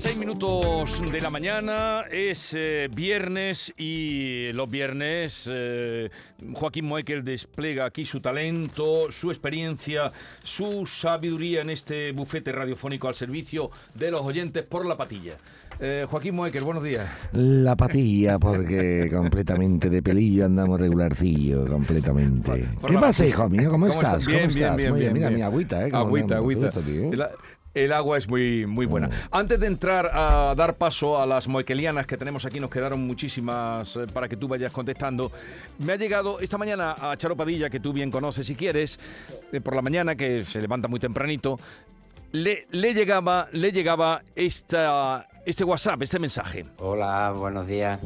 10, 6 minutos de la mañana, es eh, viernes y los viernes eh, Joaquín Moekel despliega aquí su talento, su experiencia, su sabiduría en este bufete radiofónico al servicio de los oyentes por la patilla. Eh, Joaquín Moekel, buenos días. La patilla, porque completamente de pelillo andamos regularcillo, completamente. Por- por ¿Qué pasa, hijo mío? ¿Cómo, ¿Cómo estás? estás? Bien, ¿Cómo bien, estás? bien, Muy bien, Mira, mi agüita, ¿eh? Agüita, agüita. tío. El agua es muy, muy buena. Mm. Antes de entrar a dar paso a las moequelianas que tenemos aquí, nos quedaron muchísimas eh, para que tú vayas contestando. Me ha llegado esta mañana a Charo Padilla, que tú bien conoces si quieres, eh, por la mañana, que se levanta muy tempranito. Le, le llegaba, le llegaba esta, este WhatsApp, este mensaje. Hola, buenos días.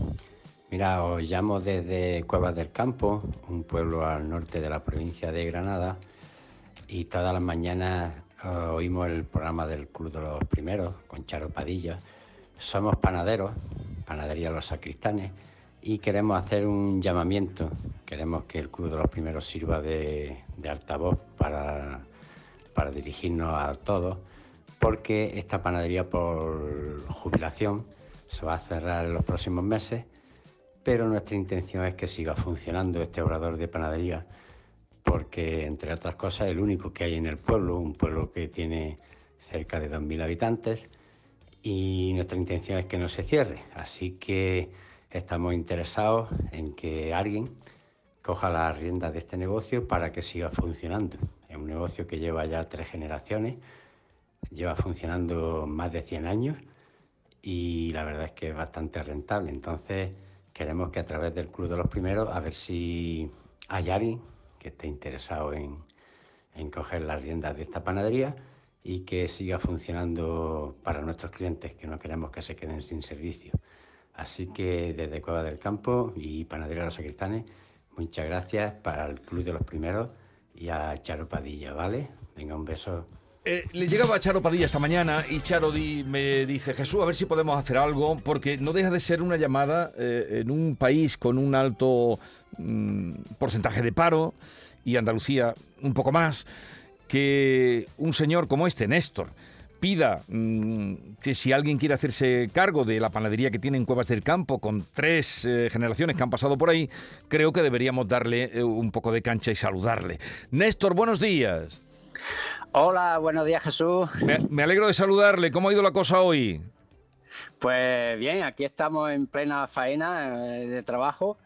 Mira, os llamo desde Cuevas del Campo, un pueblo al norte de la provincia de Granada, y todas las mañanas eh, oímos el programa del Club de los Primeros con Charo Padilla. Somos panaderos, panadería Los Sacristanes, y queremos hacer un llamamiento. Queremos que el Club de los Primeros sirva de, altavoz para dirigirnos a todos, porque esta panadería por jubilación se va a cerrar en los próximos meses, pero nuestra intención es que siga funcionando este obrador de panadería, porque entre otras cosas el único que hay en el pueblo, un pueblo que tiene cerca de 2.000 habitantes, y nuestra intención es que no se cierre. Así que estamos interesados en que alguien coja las riendas de este negocio para que siga funcionando. Es un negocio que lleva ya tres generaciones, lleva funcionando más de 100 años y la verdad es que es bastante rentable. Entonces queremos que a través del Club de los Primeros, a ver si hay alguien que esté interesado en, en coger las riendas de esta panadería y que siga funcionando para nuestros clientes, que no queremos que se queden sin servicio. Así que desde Cueva del Campo y Panadería Los Sacristanes, muchas gracias para el Club de los Primeros y a Charo Padilla, ¿vale? Venga, un beso. Eh, le llegaba a Charo Padilla esta mañana y Charo me dice, Jesús, a ver si podemos hacer algo, porque no deja de ser una llamada eh, en un país con un alto mm, porcentaje de paro y Andalucía un poco más, que un señor como este, Néstor, pida mm, que si alguien quiere hacerse cargo de la panadería que tiene en Cuevas del Campo, con tres eh, generaciones que han pasado por ahí, creo que deberíamos darle un poco de cancha y saludarle. Néstor, buenos días. Hola, buenos días Jesús. Me, me alegro de saludarle. ¿Cómo ha ido la cosa hoy? Pues bien, aquí estamos en plena faena eh, de trabajo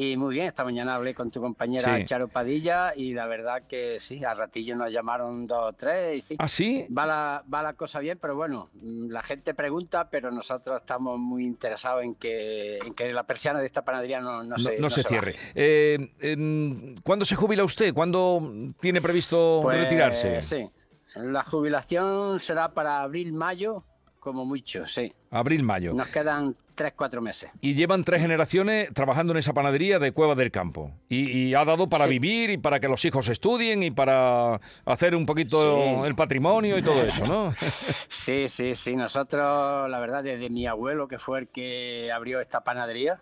y muy bien, esta mañana hablé con tu compañera Sí. Charo Padilla y la verdad que sí, al ratillo nos llamaron dos o tres y sí. ¿Ah, sí? Va la, va la cosa bien, pero bueno, mm, la gente pregunta, pero nosotros estamos muy interesados en que, en que la persiana de esta panadería no, no No, se, no se baje. cierre. Eh, em, ¿Cuándo se jubila usted? ¿Cuándo tiene previsto Pues, retirarse? Sí, la jubilación será para abril-mayo, como mucho, sí. Abril, mayo. Nos quedan tres, cuatro meses. Y llevan tres generaciones trabajando en esa panadería de Cueva del Campo. Y, y ha dado para Sí. vivir y para que los hijos estudien y para hacer un poquito Sí. el patrimonio y todo eso, ¿no? Sí, sí, sí. Nosotros, la verdad, desde mi abuelo, que fue el que abrió esta panadería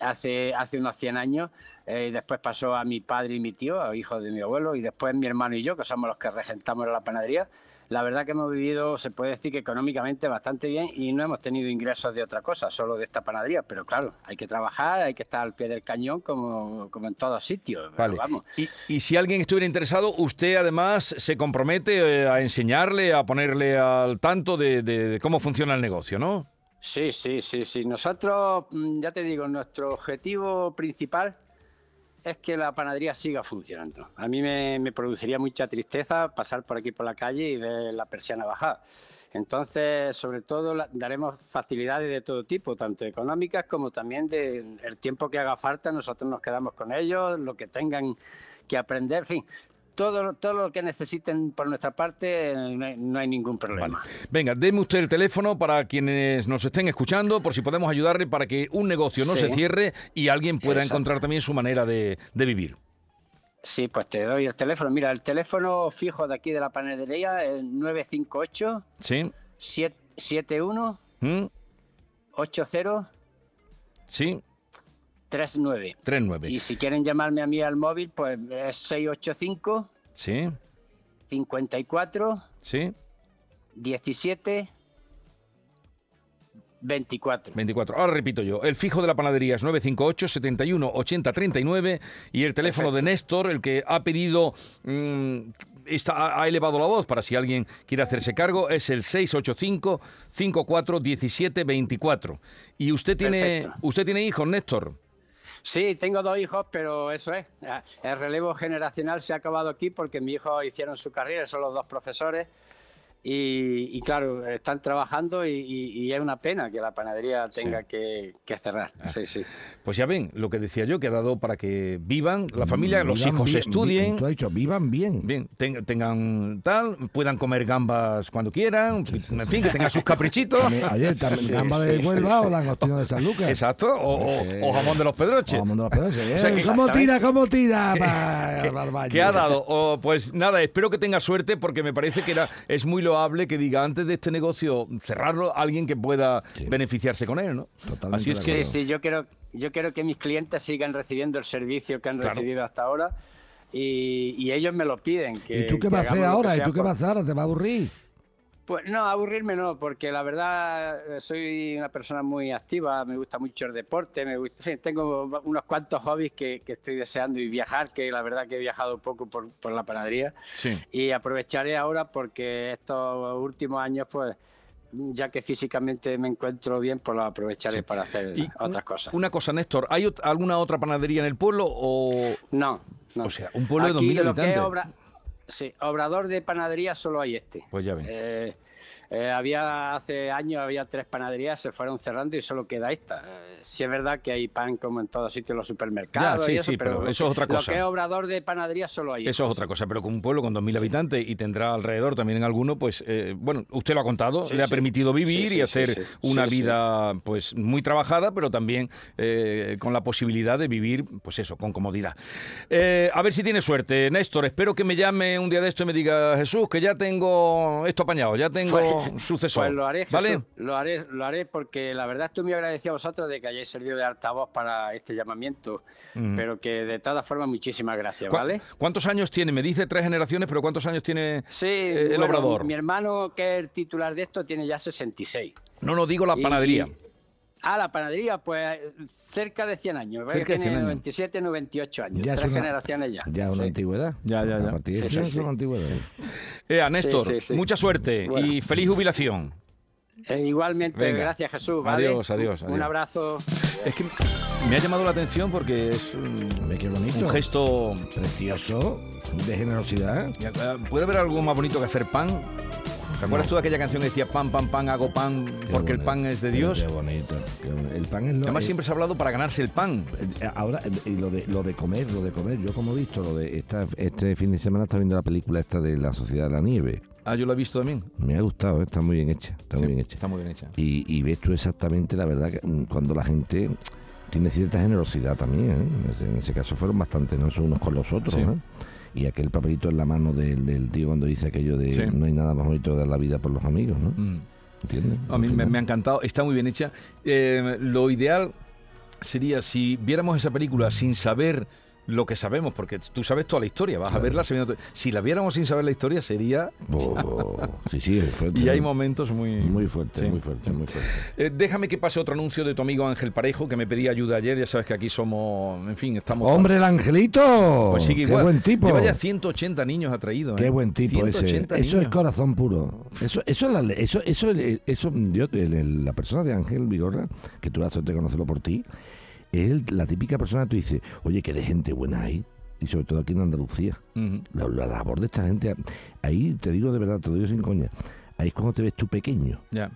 hace, hace unos 100 años, eh, y después pasó a mi padre y mi tío, hijos de mi abuelo, y después mi hermano y yo, que somos los que regentamos la panadería. La verdad que hemos vivido, se puede decir que económicamente bastante bien y no hemos tenido ingresos de otra cosa, solo de esta panadería. Pero claro, hay que trabajar, hay que estar al pie del cañón como, como en todos sitios. Vale. vamos. Y, y si alguien estuviera interesado, usted además se compromete eh, a enseñarle, a ponerle al tanto de, de- de cómo funciona el negocio, ¿no? Sí, sí, sí, sí. Nosotros, mm, ya te digo, nuestro objetivo principal es que la panadería siga funcionando. A mí me, produciría mucha tristeza pasar por aquí por la calle y ver la persiana bajar. Entonces, sobre todo, daremos facilidades de todo tipo, tanto económicas como también de el tiempo que haga falta. Nosotros nos quedamos con ellos, lo que tengan que aprender, en fin, todo, todo lo que necesiten por nuestra parte, no hay, no hay ningún problema. Venga, deme usted el teléfono para quienes nos estén escuchando, por si podemos ayudarle para que un negocio no Sí. se cierre y alguien pueda Exacto. encontrar también su manera de, de vivir. Sí, pues te doy el teléfono. Mira, el teléfono fijo de aquí de la panadería es 958 ¿Sí? 71 ¿Mm? 80 ¿Sí? 39. 39. Y si quieren llamarme a mí al móvil, pues es 685 ¿Sí? 54 ¿Sí? 17 24. 24. Ahora repito yo. El fijo de la panadería es 958 71 80 39 y el teléfono de Néstor, el que ha pedido, mm, está, ha elevado la voz para si alguien quiere hacerse cargo, es el 685 54 17 24. Y usted tiene, Perfecto. usted tiene hijos, Néstor. Sí, tengo dos hijos, pero eso es. El relevo generacional se ha acabado aquí porque mis hijos hicieron su carrera, son los dos profesores. Y, y claro, están trabajando y, y- y es una pena que la panadería tenga que, que cerrar. Ah. Sí, sí. Pues ya ven, lo que decía yo, que ha dado para que vivan la familia, los hijos bien, estudien. Tú has dicho, vivan bien. Bien, ten- tengan tal, puedan comer gambas cuando quieran, en fin, que tengan sus caprichitos. Ayer también Sí, gamba sí, de Huelva sí. o langostino de San Lucas. Exacto, o, o- o jamón de los pedroches. Pero ese, O sea, eh, que- ¿Cómo tira, cómo tira? que- pa- que, al baño? que ha dado. O, pues nada, espero que tenga suerte porque me parece que era, es muy loable que diga antes de este negocio cerrarlo alguien que pueda Sí. beneficiarse con él, ¿no? Totalmente Así es que acuerdo. Sí, sí, yo quiero, yo quiero que mis clientes sigan recibiendo el servicio que han Claro. recibido hasta ahora y, y ellos me lo piden. Que, ¿Y tú qué que vas a hacer ahora? ¿Y tú qué vas a hacer ahora? ¿Te va a aburrir? Pues no, aburrirme no, porque la verdad soy una persona muy activa, me gusta mucho el deporte, me gusta, en fin, tengo unos cuantos hobbies que, que estoy deseando y viajar, que la verdad que he viajado poco por, por la panadería Sí. y aprovecharé ahora porque estos últimos años pues ya que físicamente me encuentro bien, pues lo aprovecharé Sí. para hacer Y otras cosas. Una cosa, Néstor, ¿hay alguna otra panadería en el pueblo o...? No, no. O sea, un pueblo de Aquí 2.000 lo que es habitantes. obra- sí, obrador de panadería solo hay este. Pues ya ven. Eh, eh, había hace años había tres panaderías, se fueron cerrando y solo queda esta. Eh, sí es verdad que hay pan como en todos sitios, los supermercados. Ya, sí, y eso, sí, pero eso es otra cosa. Lo que es obrador de panadería solo hay Eso es otra cosa, pero con un pueblo con 2.000 habitantes y tendrá alrededor también en alguno, pues, eh, bueno, usted lo ha contado, Sí, le ha sí. permitido vivir Sí, sí, y hacer sí, sí. una Sí, sí. vida, pues, muy trabajada, pero también eh, con la posibilidad de vivir, pues eso, con comodidad. Eh, a ver si tiene suerte, Néstor, espero que me llame un día de esto y me diga, Jesús, que ya tengo esto apañado, ya tengo Sucesor. Pues lo haré, Jesús, ¿Vale? lo haré, lo haré porque la verdad estoy muy agradecido a vosotros de que hayáis servido de altavoz para este llamamiento, Mm. pero que de todas formas muchísimas gracias, ¿Cu- ¿vale? ¿Cuántos años tiene? Me dice tres generaciones, pero ¿cuántos años tiene Sí, eh, el bueno, obrador? Mi hermano, que es el titular de esto, tiene ya 66. No, no digo la Y- panadería. Ah, la panadería, pues cerca de 100 años. Cerca de tiene 100 años. 97, 98 años. Ya es tres una- generaciones ya. Ya una Sí. antigüedad. Ya, ya, ya. A partir de Sí, es una antigüedad. Eh, a Néstor, sí, sí. mucha suerte Bueno. y feliz jubilación. Eh, igualmente, Venga. gracias Jesús. ¿vale? Adiós, adiós, Un abrazo. Es que me ha llamado la atención porque es un, Hombre, qué bonito. un gesto... Precioso, de generosidad. Eh, ¿Puede haber algo más bonito que hacer pan? ¿Te acuerdas tú de aquella canción que decía pan, pan, pan, hago pan porque el pan es de Dios? Qué bonito. El pan es lo Además eh, siempre se ha hablado para ganarse el pan. eh, Ahora, eh, y lo de, lo de comer, lo de comer, yo como he visto, lo de esta, este fin de semana estaba viendo la película esta de la Sociedad de la Nieve. Ah, yo lo he visto también. Me ha gustado, ¿eh? está muy bien hecha, está muy bien hecha. Está muy bien hecha. Y, y ves tú exactamente la verdad que mm, cuando la gente tiene cierta generosidad también, ¿eh? En ese caso fueron bastante, ¿no? Son unos con los otros, Sí. ¿eh? Y aquel papelito en la mano del, del tío cuando dice aquello de Sí. no hay nada más bonito que dar la vida por los amigos, ¿no? Mm. ¿Entiendes? A mí me ha encantado, está muy bien hecha. Eh, lo ideal sería si viéramos esa película sin saber lo que sabemos, porque tú sabes toda la historia, vas a verla sabiendo... Si la viéramos sin saber la historia sería... Oh, sí, sí, es fuerte. Y hay momentos muy... Muy fuerte, Sí, muy fuerte, muy fuerte. Eh, déjame que pase otro anuncio de tu amigo Ángel Parejo, que me pedía ayuda ayer. Ya sabes que aquí somos, en fin, estamos. ¡Hombre, el angelito! pues sigue ¡Qué igual. buen tipo! Lleva ya 180 niños ha traído. ¿eh? Qué buen tipo ese. 180 Eso es niños. corazón puro. Eso, eso, es la eso, eso, eso, yo, la persona de Ángel Vigorra, que tú suerte de conocerlo por ti, es la típica persona que tú dices, oye, que de gente buena hay. Y sobre todo aquí en Andalucía. La, la labor de esta gente, ahí te digo de verdad, te lo digo sin coña, ahí es cuando te ves tú pequeño. Ya.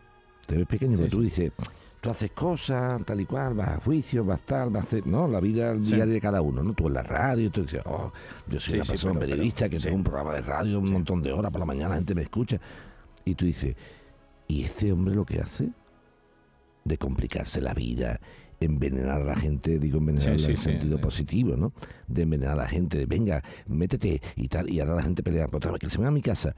Te ves pequeño, Sí, porque tú dices, tú haces cosas tal y cual, vas a juicio, vas tal, vas a hacer, ¿no? La vida Sí. diaria de cada uno, ¿no? Tú en la radio, tú dices, oh, yo soy una persona pero- pero- periodista que tengo un programa de radio un montón de horas por la mañana, la gente me escucha. Y tú dices, ¿y este hombre lo que hace? De complicarse la vida, envenenar a la gente, digo envenenar Sí, en el sí, sentido sí. positivo, ¿no? De envenenar a la gente, de venga, métete y tal, y ahora la gente pelea, otra vez que se venga a mi casa,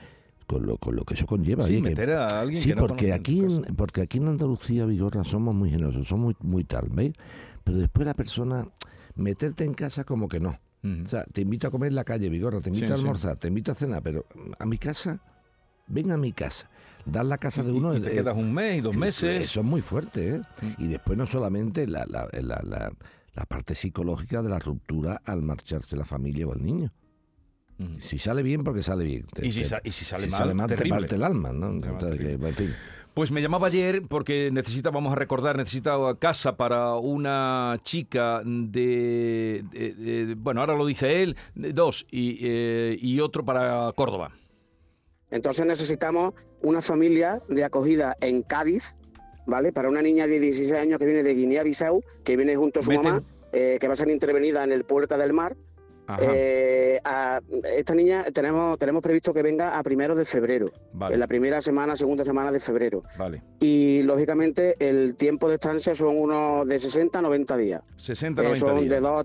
con lo, con lo que eso conlleva. Sí, oye, que- meter a alguien Sí, que no porque aquí, en, porque aquí en Andalucía, Vigorra, somos muy generosos, somos muy, muy tal, ¿veis? Pero después la persona, meterte en casa como que no. O sea, te invito a comer en la calle, Vigorra, te invito Sí, a almorzar, te invito a cenar, pero a mi casa, ven a mi casa. Dar la casa de uno. y te eh, quedas un mes y dos meses. Eso es muy fuerte, ¿eh? Mm. Y después no solamente la, la, la, la- la parte psicológica de la ruptura al marcharse la familia o el niño. Ujú. Si sale bien, porque sale bien. Te- Y si te- sa- y si sale mal, te parte el alma, ¿no? Te parte Entonces, que, en fin. Pues me llamaba ayer porque necesita, vamos a recordar, necesita casa para una chica de, de- de- bueno, ahora lo dice él, de dos, y, eh, y otro para Córdoba. Entonces necesitamos una familia de acogida en Cádiz, ¿vale? Para una niña de 16 años que viene de Guinea-Bissau, que viene junto a su Vete. mamá, eh, que va a ser intervenida en el Puerta del Mar. Eh, a- esta niña tenemos, tenemos previsto que venga a primeros de febrero, vale, en la primera semana, segunda semana de febrero. vale. Y lógicamente el tiempo de estancia son unos de 60 a 90 días. 60, Eh, 90 son días. de dos,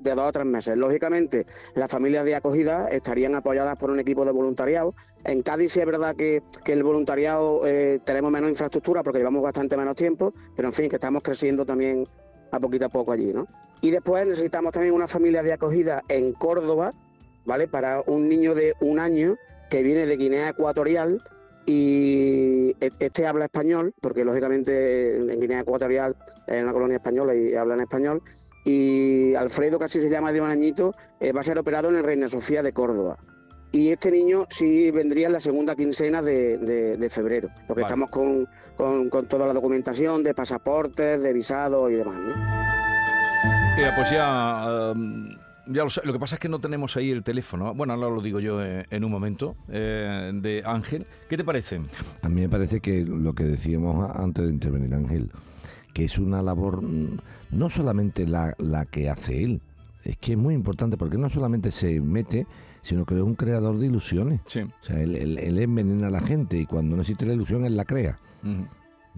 de, dos a tres meses. Lógicamente, las familias de acogida estarían apoyadas por un equipo de voluntariado. En Cádiz sí es verdad que, que el voluntariado eh, tenemos menos infraestructura porque llevamos bastante menos tiempo, pero en fin, que estamos creciendo también a poquito a poco allí, ¿no? Y después necesitamos también una familia de acogida en Córdoba, ¿vale? Para un niño de un año que viene de Guinea Ecuatorial y e- este habla español, porque lógicamente en Guinea Ecuatorial es una colonia española y hablan español. Y Alfredo, que así se llama de un añito, eh, va a ser operado en el Reina Sofía de Córdoba. Y este niño sí vendría en la segunda quincena de, de- de febrero, porque Vale. estamos con, con- con toda la documentación de pasaportes, de visados y demás. ¿no? Mira, pues ya, um, ya lo, que pasa es que no tenemos ahí el teléfono. Bueno, ahora lo digo yo eh, en un momento, eh, de Ángel. ¿Qué te parece? A mí me parece que lo que decíamos antes de intervenir Ángel, que es una labor mm, no solamente la, la que hace él, es que es muy importante porque no solamente se mete, sino que es un creador de ilusiones. Sí. O sea, él, él- él envenena a la gente y cuando no existe la ilusión, él la crea.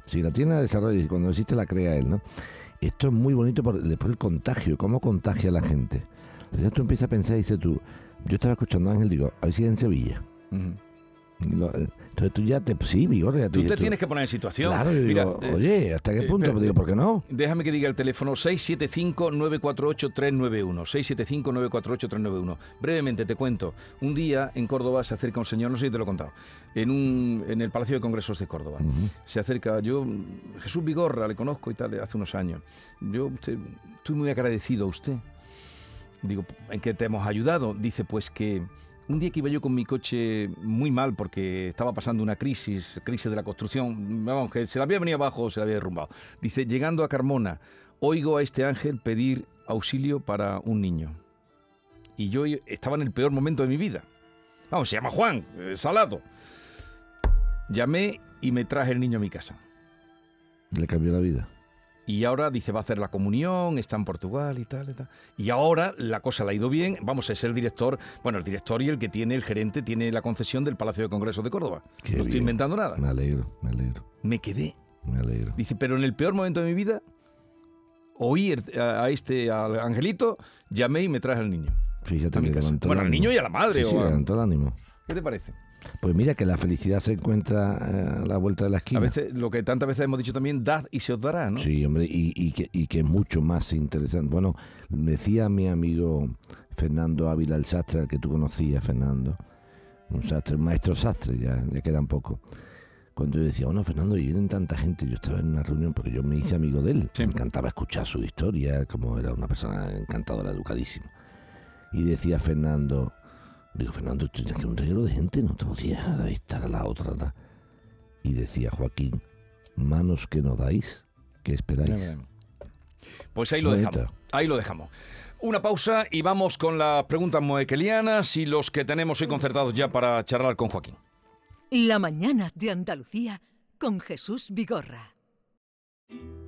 Si la tiene, la desarrolla y cuando no existe, la crea él, ¿no? Esto es muy bonito por después el contagio, cómo contagia a la gente. Entonces tú empiezas a pensar y dices tú, yo estaba escuchando a Ángel, digo, a ver si es en Sevilla. Lo- entonces tú ya te, sí, Vigor, ya te Tú te tienes que poner en situación. Claro, yo Mira, digo, eh, oye, ¿hasta qué eh, punto? pero- digo, ¿por qué no? Déjame que diga el teléfono 675-948-391. 675-948-391. Brevemente te cuento. Un día en Córdoba se acerca un señor, no sé si te lo he contado, en, un, en el Palacio de Congresos de Córdoba. Se acerca, yo, Jesús Vigorra, le conozco y tal, hace unos años. Yo usted, estoy muy agradecido a usted. Digo, ¿en qué te hemos ayudado? Dice, pues que un día que iba yo con mi coche muy mal porque estaba pasando una crisis, crisis de la construcción, vamos, que se la había venido abajo, se la había derrumbado. Dice, llegando a Carmona, oigo a este ángel pedir auxilio para un niño. Y yo estaba en el peor momento de mi vida. Vamos, se llama Juan, eh, Salado. Llamé y me traje el niño a mi casa. Le cambió la vida. Y ahora dice, va a hacer la comunión, está en Portugal y tal, y tal. Y ahora la cosa le ha ido bien. Vamos ser el director, bueno, el director y el que tiene, el gerente, tiene la concesión del Palacio de Congresos de Córdoba. Qué no estoy inventando nada. Me alegro, me alegro, Me quedé. me alegro. Dice, pero en el peor momento de mi vida, oí a, este, al angelito, llamé y me traje al niño. Fíjate que levantó Bueno, el al niño y a la madre. Sí, sí, o a- levantó el ánimo. ¿Qué te parece? Pues mira que la felicidad se encuentra eh, a la vuelta de la esquina. A veces, lo que tantas veces hemos dicho también, dad y se os dará, ¿no? Sí, hombre, y, y que, y que es mucho más interesante. Bueno, me decía mi amigo Fernando Ávila, el sastre, al que tú conocías, Fernando, un sastre, un maestro sastre, ya quedan poco. Cuando yo decía, bueno, Fernando, y vienen tanta gente, yo estaba en una reunión porque yo me hice amigo de él, Sí. me encantaba escuchar su historia, como era una persona encantadora, educadísima. Y decía Fernando, digo, Fernando, tú tienes que un reguero de gente, no te podías estar a la otra. ¿verdad?". Y decía Joaquín, manos que no dais, ¿qué esperáis? Pues ahí lo dejamos. Ahí lo dejamos. Una pausa y vamos con las preguntas moequelianas y los que tenemos hoy concertados ya para charlar con Joaquín. La mañana de Andalucía con Jesús Vigorra.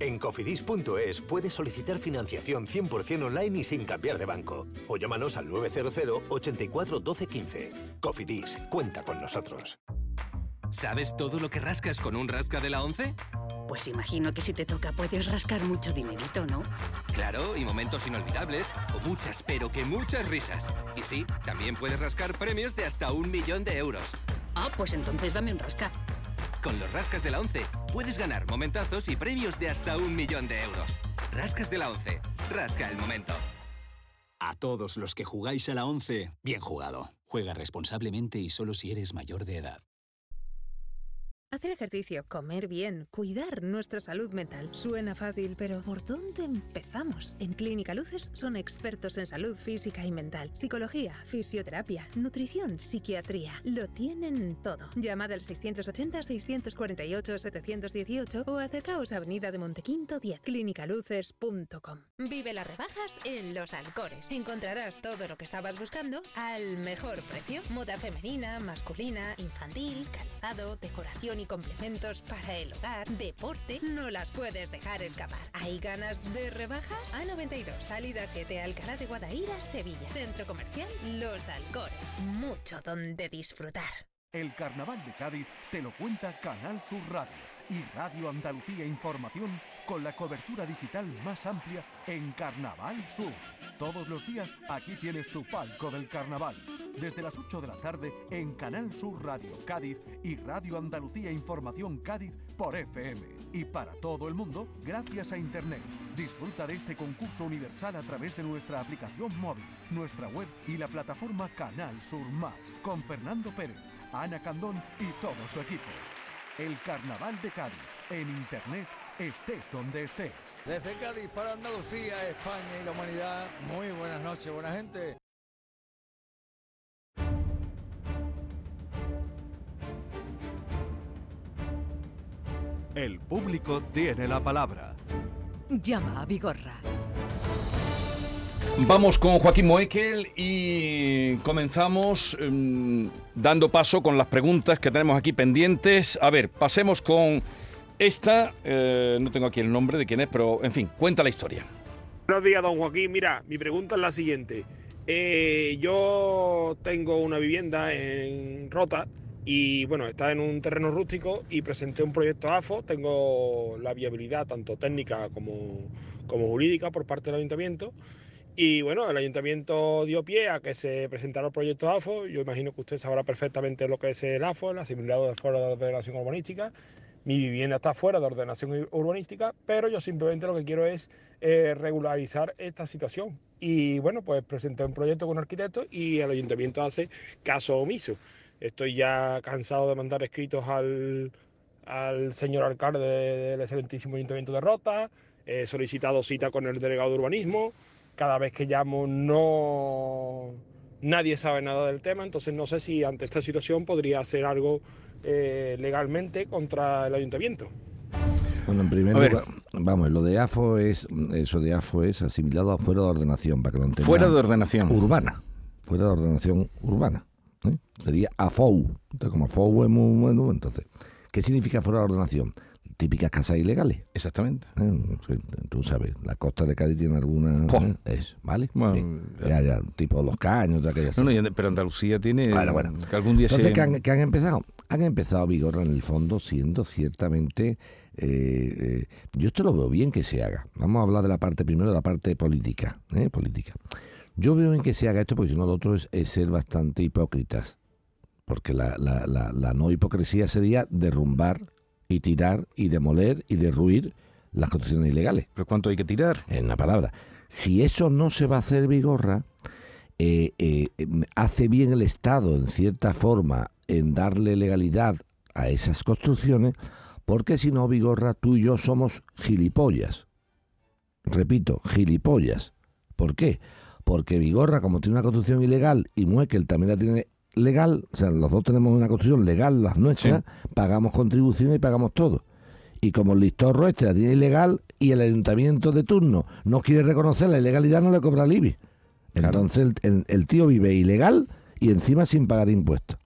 En cofidis.es puedes solicitar financiación 100% online y sin cambiar de banco. O llámanos al 900 84 12 15. Cofidis, cuenta con nosotros. ¿Sabes todo lo que rascas con un rasca de la 11? Pues imagino que si te toca puedes rascar mucho dinerito, ¿no? Claro, y momentos inolvidables, o muchas, pero que muchas risas. Y sí, también puedes rascar premios de hasta un millón de euros. Ah, pues entonces dame un rasca. Con los rascas de la 11 puedes ganar momentazos y premios de hasta un millón de euros. Rascas de la 11. Rasca el momento. A todos los que jugáis a la 11, bien jugado. Juega responsablemente y solo si eres mayor de edad. Hacer ejercicio, comer bien, cuidar nuestra salud mental. Suena fácil, pero ¿por dónde empezamos? En Clínica Luces son expertos en salud física y mental, psicología, fisioterapia, nutrición, psiquiatría. Lo tienen todo. Llamad al 680-648-718 o acercaos a Avenida de Montequinto 10, clínicaluces.com. Vive las rebajas en Los Alcores. Encontrarás todo lo que estabas buscando al mejor precio. Moda femenina, masculina, infantil, calzado, decoración y complementos para el hogar, deporte, no las puedes dejar escapar. ¿Hay ganas de rebajas? A92, salida 7, Alcalá de Guadaira, Sevilla. Centro Comercial Los Alcores. Mucho donde disfrutar. El Carnaval de Cádiz te lo cuenta Canal Sur Radio y Radio Andalucía Información con la cobertura digital más amplia en Carnaval Sur. Todos los días aquí tienes tu palco del carnaval. Desde las 8 de la tarde en Canal Sur Radio Cádiz y Radio Andalucía Información Cádiz por FM. Y para todo el mundo, gracias a Internet. Disfruta de este concurso universal a través de nuestra aplicación móvil, nuestra web y la plataforma Canal Sur Más, con Fernando Pérez, Ana Candón y todo su equipo. El Carnaval de Cádiz, en Internet estés donde estés. Desde Cádiz para Andalucía, España y la humanidad, muy buenas noches, buena gente. El público tiene la palabra. Llama a Vigorra. Vamos con Joaquín Moekel y comenzamos mm, dando paso con las preguntas que tenemos aquí pendientes. A ver, pasemos con esta, eh, no tengo aquí el nombre de quién es, pero en fin, cuenta la historia. Buenos días, don Joaquín. Mira, mi pregunta es la siguiente. Eh, yo tengo una vivienda en Rota y bueno, está en un terreno rústico y presenté un proyecto AFO. Tengo la viabilidad tanto técnica como, como jurídica por parte del ayuntamiento. Y bueno, el ayuntamiento dio pie a que se presentara el proyecto AFO. Yo imagino que usted sabrá perfectamente lo que es el AFO, el asimilado de foro de ordenación urbanística mi vivienda está fuera de ordenación urbanística, pero yo simplemente lo que quiero es eh, regularizar esta situación. Y bueno, pues presenté un proyecto con un arquitecto y el ayuntamiento hace caso omiso. Estoy ya cansado de mandar escritos al, al señor alcalde del excelentísimo ayuntamiento de Rota, he solicitado cita con el delegado de urbanismo, cada vez que llamo no nadie sabe nada del tema, entonces no sé si ante esta situación podría hacer algo eh, legalmente contra el ayuntamiento. Bueno, en primer lugar, vamos, lo de AFO es, eso de AFO es asimilado a fuera de ordenación, para que lo entiendan. Fuera de ordenación. Urbana, fuera de ordenación urbana. ¿eh? Sería AFOU, entonces como AFOU es muy bueno, entonces, ¿qué significa fuera de ordenación? Típicas casas ilegales. Exactamente. ¿Eh? Tú sabes, la costa de Cádiz tiene alguna... ¿eh? Es, ¿Vale? Bueno, ya, ya, tipo los caños, de aquellas... No, no, pero Andalucía tiene... Bueno, bueno. Que algún día Entonces, se... ¿qué han, han empezado? Han empezado Vigorra en el fondo siendo ciertamente... Eh, yo esto lo veo bien que se haga. Vamos a hablar de la parte primero, de la parte política. política. Yo veo bien que se haga esto porque si no lo otro es, es ser bastante hipócritas. Porque la, la, la, la no hipocresía sería derrumbar y tirar y demoler y derruir las construcciones ilegales. ¿Pero cuánto hay que tirar? En una palabra. Si eso no se va a hacer Vigorra, eh, eh, hace bien el Estado, en cierta forma, en darle legalidad a esas construcciones, porque si no, Vigorra, tú y yo somos gilipollas. Repito, gilipollas. ¿Por qué? Porque Vigorra, como tiene una construcción ilegal y Muekel también la tiene legal, o sea, los dos tenemos una construcción legal, las nuestras, pagamos contribución y pagamos todo. Y como el listorro este la tiene ilegal y el ayuntamiento de turno no quiere reconocer la ilegalidad, no le cobra el IBI. Entonces el, tío vive ilegal y encima sin pagar impuestos.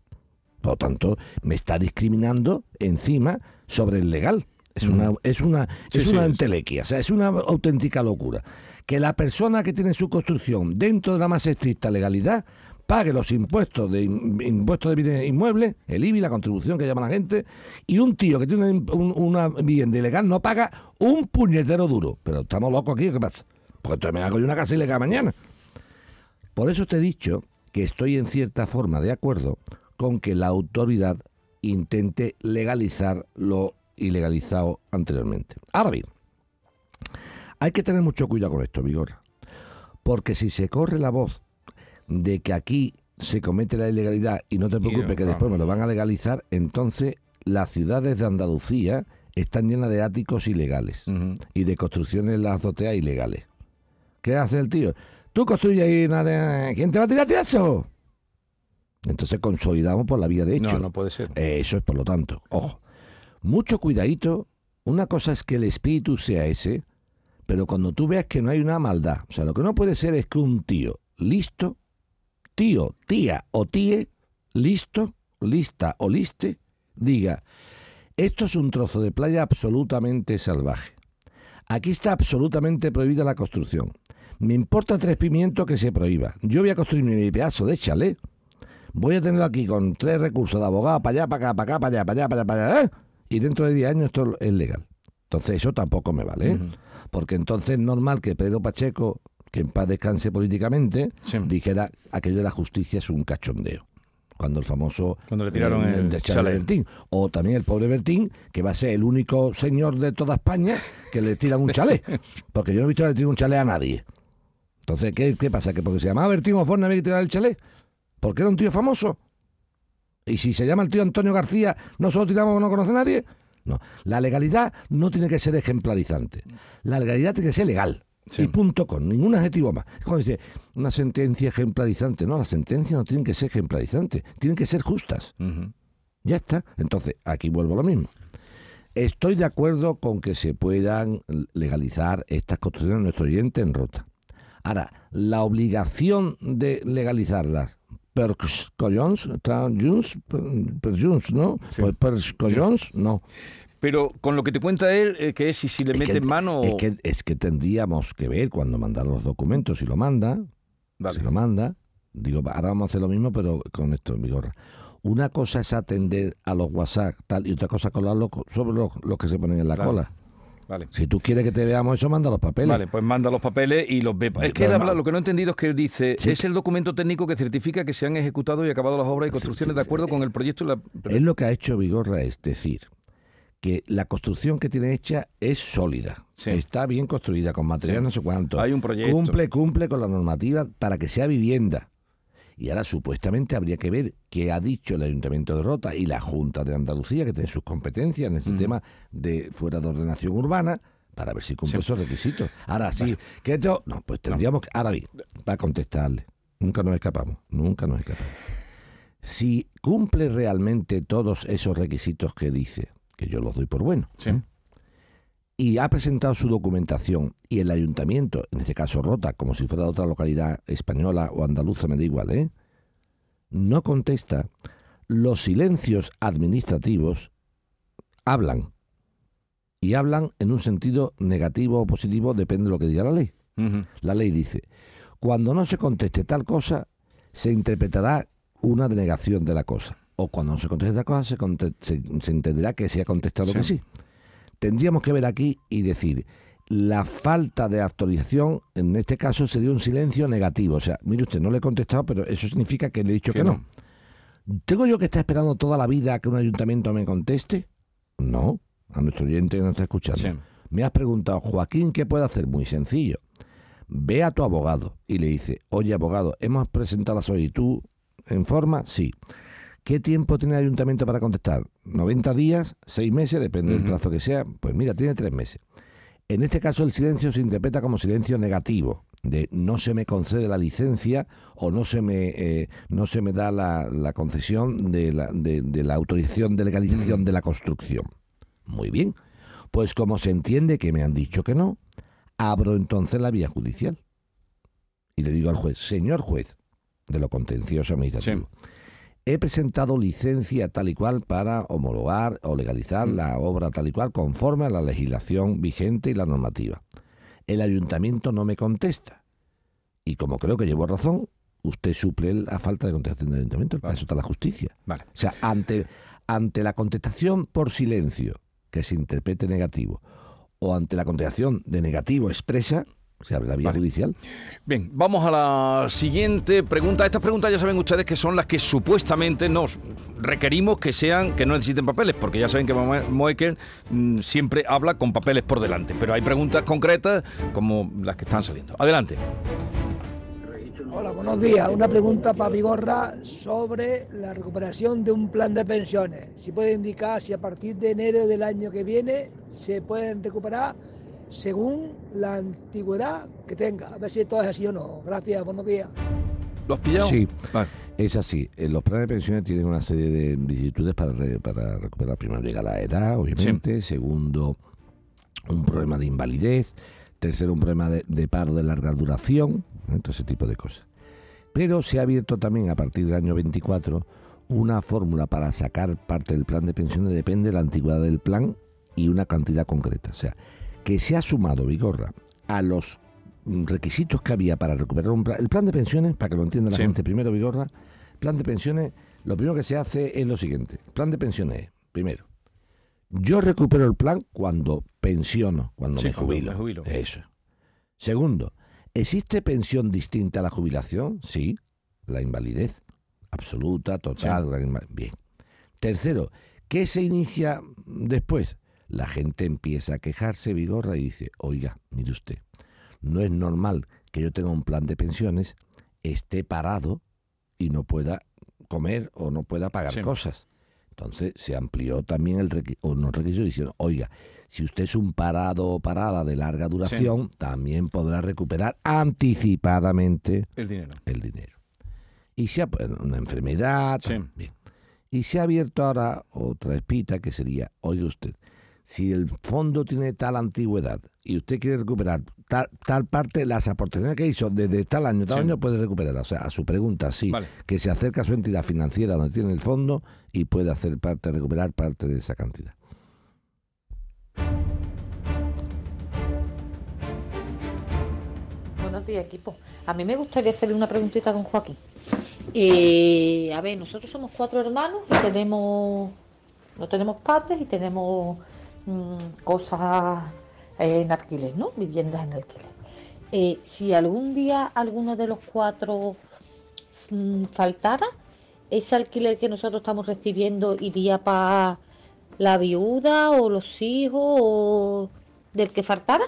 Por lo tanto, me está discriminando encima sobre el legal. Es una, es una, Sí, es sí, una entelequia, o sea, es una auténtica locura. Que la persona que tiene su construcción dentro de la más estricta legalidad pague los impuestos de impuestos de bienes inmuebles, el IBI, la contribución que llama la gente, y un tío que tiene un- una vivienda ilegal no paga un puñetero duro. Pero estamos locos aquí, ¿qué pasa? Porque entonces me hago yo una casa ilegal mañana. Por eso te he dicho que estoy en cierta forma de acuerdo con que la autoridad intente legalizar lo ilegalizado anteriormente. Ahora bien, hay que tener mucho cuidado con esto, Vigor, porque si se corre la voz de que aquí se comete la ilegalidad y no te preocupes que después me lo van a legalizar, entonces las ciudades de Andalucía están llenas de áticos ilegales y de construcciones en las azoteas ilegales. ¿Qué hace el tío? Tú construyes ahí una de... ¿Quién te va a tirar eso? Entonces consolidamos por la vía de hecho. No, no puede ser. Eso es por lo tanto. Ojo. Mucho cuidadito. Una cosa es que el espíritu sea ese, pero cuando tú veas que no hay una maldad. O sea, lo que no puede ser es que un tío listo, tío, tía o tíe, listo, lista o liste, diga, esto es un trozo de playa absolutamente salvaje. Aquí está absolutamente prohibida la construcción. Me importa tres pimientos que se prohíba. Yo voy a construir mi pedazo de chalet. Voy a tenerlo aquí con tres recursos de abogado para allá, para acá, para acá, para allá, para allá, para allá, para allá. ¿eh? Y dentro de 10 años esto es legal. Entonces eso tampoco me vale. ¿eh? Porque entonces es normal que Pedro Pacheco, que en paz descanse políticamente, dijera aquello de la justicia es un cachondeo. Cuando el famoso Cuando le tiraron el de chalet. Bertín. O también el pobre Bertín, que va a ser el único señor de toda España que le tiran un chalet. Porque yo no he visto que le tiren un chalet a nadie. Entonces, ¿qué, qué pasa? ¿Que porque se llamaba Bertín Osborne había que tirar el chalet? ¿Porque era un tío famoso? Y si se llama el tío Antonio García, ¿no solo tiramos no conoce a nadie? No. La legalidad no tiene que ser ejemplarizante. La legalidad tiene que ser legal. Y punto con ningún adjetivo más. Es Cuando dice una sentencia ejemplarizante, no, las sentencias no tienen que ser ejemplarizantes, tienen que ser justas. Ya está. Entonces, aquí vuelvo a lo mismo. Estoy de acuerdo con que se puedan legalizar estas construcciones de nuestro oyente en rota. Ahora, la obligación de legalizarlas per collons, tra- junts, per, per junts, ¿no? Pues per collons, no. Pero con lo que te cuenta él, eh, que es si, si le mete que- en mano... Es que, es que tendríamos que ver cuando mandar los documentos, si lo manda, si lo manda, digo, ahora vamos a hacer lo mismo, pero con esto en vigor. Una cosa es atender a los WhatsApp tal y otra cosa colarlo co- sobre los, los que se ponen en la Claro. cola. Vale. Si tú quieres que te veamos eso, manda los papeles. Vale, pues manda los papeles y los ve. Es que él pero habla, lo que no he entendido es que él dice, Sí. es el documento técnico que certifica que se han ejecutado y acabado las obras y construcciones de acuerdo con el proyecto y la... Él lo que ha hecho Vigorra es decir que la construcción que tiene hecha es sólida, está bien construida, con material Sí. no sé cuánto. Hay un proyecto. Cumple, cumple con la normativa para que sea vivienda. Y ahora supuestamente habría que ver qué ha dicho el Ayuntamiento de Rota y la Junta de Andalucía, que tiene sus competencias en este Mm. tema de fuera de ordenación urbana, para ver si cumple Sí. esos requisitos. Ahora sí, que esto- no, pues tendríamos que, ahora bien, para contestarle, nunca nos escapamos, nunca nos escapamos. Si cumple realmente todos esos requisitos que dice, que yo los doy por bueno, ¿eh? y ha presentado su documentación y el ayuntamiento, en este caso Rota, como si fuera de otra localidad española o andaluza, me da igual, ¿eh? no contesta, los silencios administrativos hablan. Y hablan en un sentido negativo o positivo, depende de lo que diga la ley. La ley dice, cuando no se conteste tal cosa, se interpretará una denegación de la cosa. O cuando no se conteste tal cosa, se, se- se entenderá que se ha contestado que sí. Tendríamos que ver aquí y decir, la falta de actualización, en este caso, sería un silencio negativo. O sea, mire usted, no le he contestado, pero eso significa que le he dicho Que no. ¿Tengo yo que estar esperando toda la vida que un ayuntamiento me conteste? No, a nuestro oyente que nos está escuchando. Sí. Me has preguntado, Joaquín, ¿qué puedo hacer? Muy sencillo. Ve a tu abogado y le dice, oye abogado, hemos presentado la solicitud en forma, sí. ¿Qué tiempo tiene el ayuntamiento para contestar? ¿90 días? ¿6 meses? Depende del plazo que sea. Pues mira, tiene 3 meses. En este caso el silencio se interpreta como silencio negativo, de no se me concede la licencia o no se me, eh, no se me da la, la concesión de la, de- de la autorización de legalización de la construcción. Muy bien, pues como se entiende que me han dicho que no, abro entonces la vía judicial. Y le digo al juez, señor juez, de lo contencioso administrativo. He presentado licencia tal y cual para homologar o legalizar Mm. la obra tal y cual conforme a la legislación vigente y la normativa. El ayuntamiento no me contesta. Y como creo que llevo razón, usted suple la falta de contestación del ayuntamiento. Para eso está la justicia. Vale. O sea, ante, ante la contestación por silencio, que se interprete negativo, o ante la contestación de negativo expresa, se abre la vía judicial. Bien, vamos a la siguiente pregunta. Estas preguntas ya saben ustedes que son las que supuestamente nos requerimos que sean, que no necesiten papeles, porque ya saben que Moe- Moekel mm, siempre habla con papeles por delante. Pero hay preguntas concretas como las que están saliendo. Adelante. Hola, buenos días. Una pregunta para Vigorra sobre la recuperación de un plan de pensiones. Si puede indicar si a partir de enero del año que viene se pueden recuperar según la antigüedad que tenga. A ver si esto es así o no. Gracias, buenos días. ¿Lo has pillado? Sí, es así. Eh, Los planes de pensiones tienen una serie de vicisitudes para, re- para recuperar. Primero llega la edad, obviamente. Segundo, un problema de invalidez. Tercero, un problema de, de paro de larga duración. ¿eh? Todo ese tipo de cosas. Pero se ha abierto también a partir del año 24 una fórmula para sacar parte del plan de pensiones. Depende de la antigüedad del plan y una cantidad concreta. O sea, que se ha sumado, Vigorra, a los mm, requisitos que había para recuperar un plan. El plan de pensiones, para que lo entienda la Sí. gente primero, Vigorra, plan de pensiones, lo primero que se hace es lo siguiente. Plan de pensiones es, primero, yo recupero el plan cuando pensiono, cuando Sí, me jubilo. me jubilo. Eso. Segundo, ¿existe pensión distinta a la jubilación? Sí, la invalidez. Absoluta, total, Sí. gran bien. Tercero, ¿qué se inicia después? La gente empieza a quejarse, Vigorra, y dice, oiga, mire usted, no es normal que yo tenga un plan de pensiones, esté parado y no pueda comer o no pueda pagar Sí. cosas. Entonces se amplió también el requi- o no requisito diciendo, oiga, si usted es un parado o parada de larga duración, también podrá recuperar anticipadamente El dinero. el dinero. Y se ha una enfermedad, bien. Y se ha abierto ahora otra espita que sería, oiga usted, si el fondo tiene tal antigüedad y usted quiere recuperar tal, tal parte, las aportaciones que hizo desde tal año, tal Sí. año, puede recuperar. O sea, a su pregunta, sí, Vale. que se acerca a su entidad financiera donde tiene el fondo y puede hacer parte, recuperar parte de esa cantidad. Buenos días, equipo. A mí me gustaría hacerle una preguntita a don Joaquín. Eh, a ver, nosotros somos cuatro hermanos y tenemos, no tenemos padres y tenemos cosas en alquiler, ¿no? Viviendas en alquiler. Eh, si algún día alguno de los cuatro mm, faltara, ese alquiler que nosotros estamos recibiendo iría para la viuda o los hijos o del que faltara.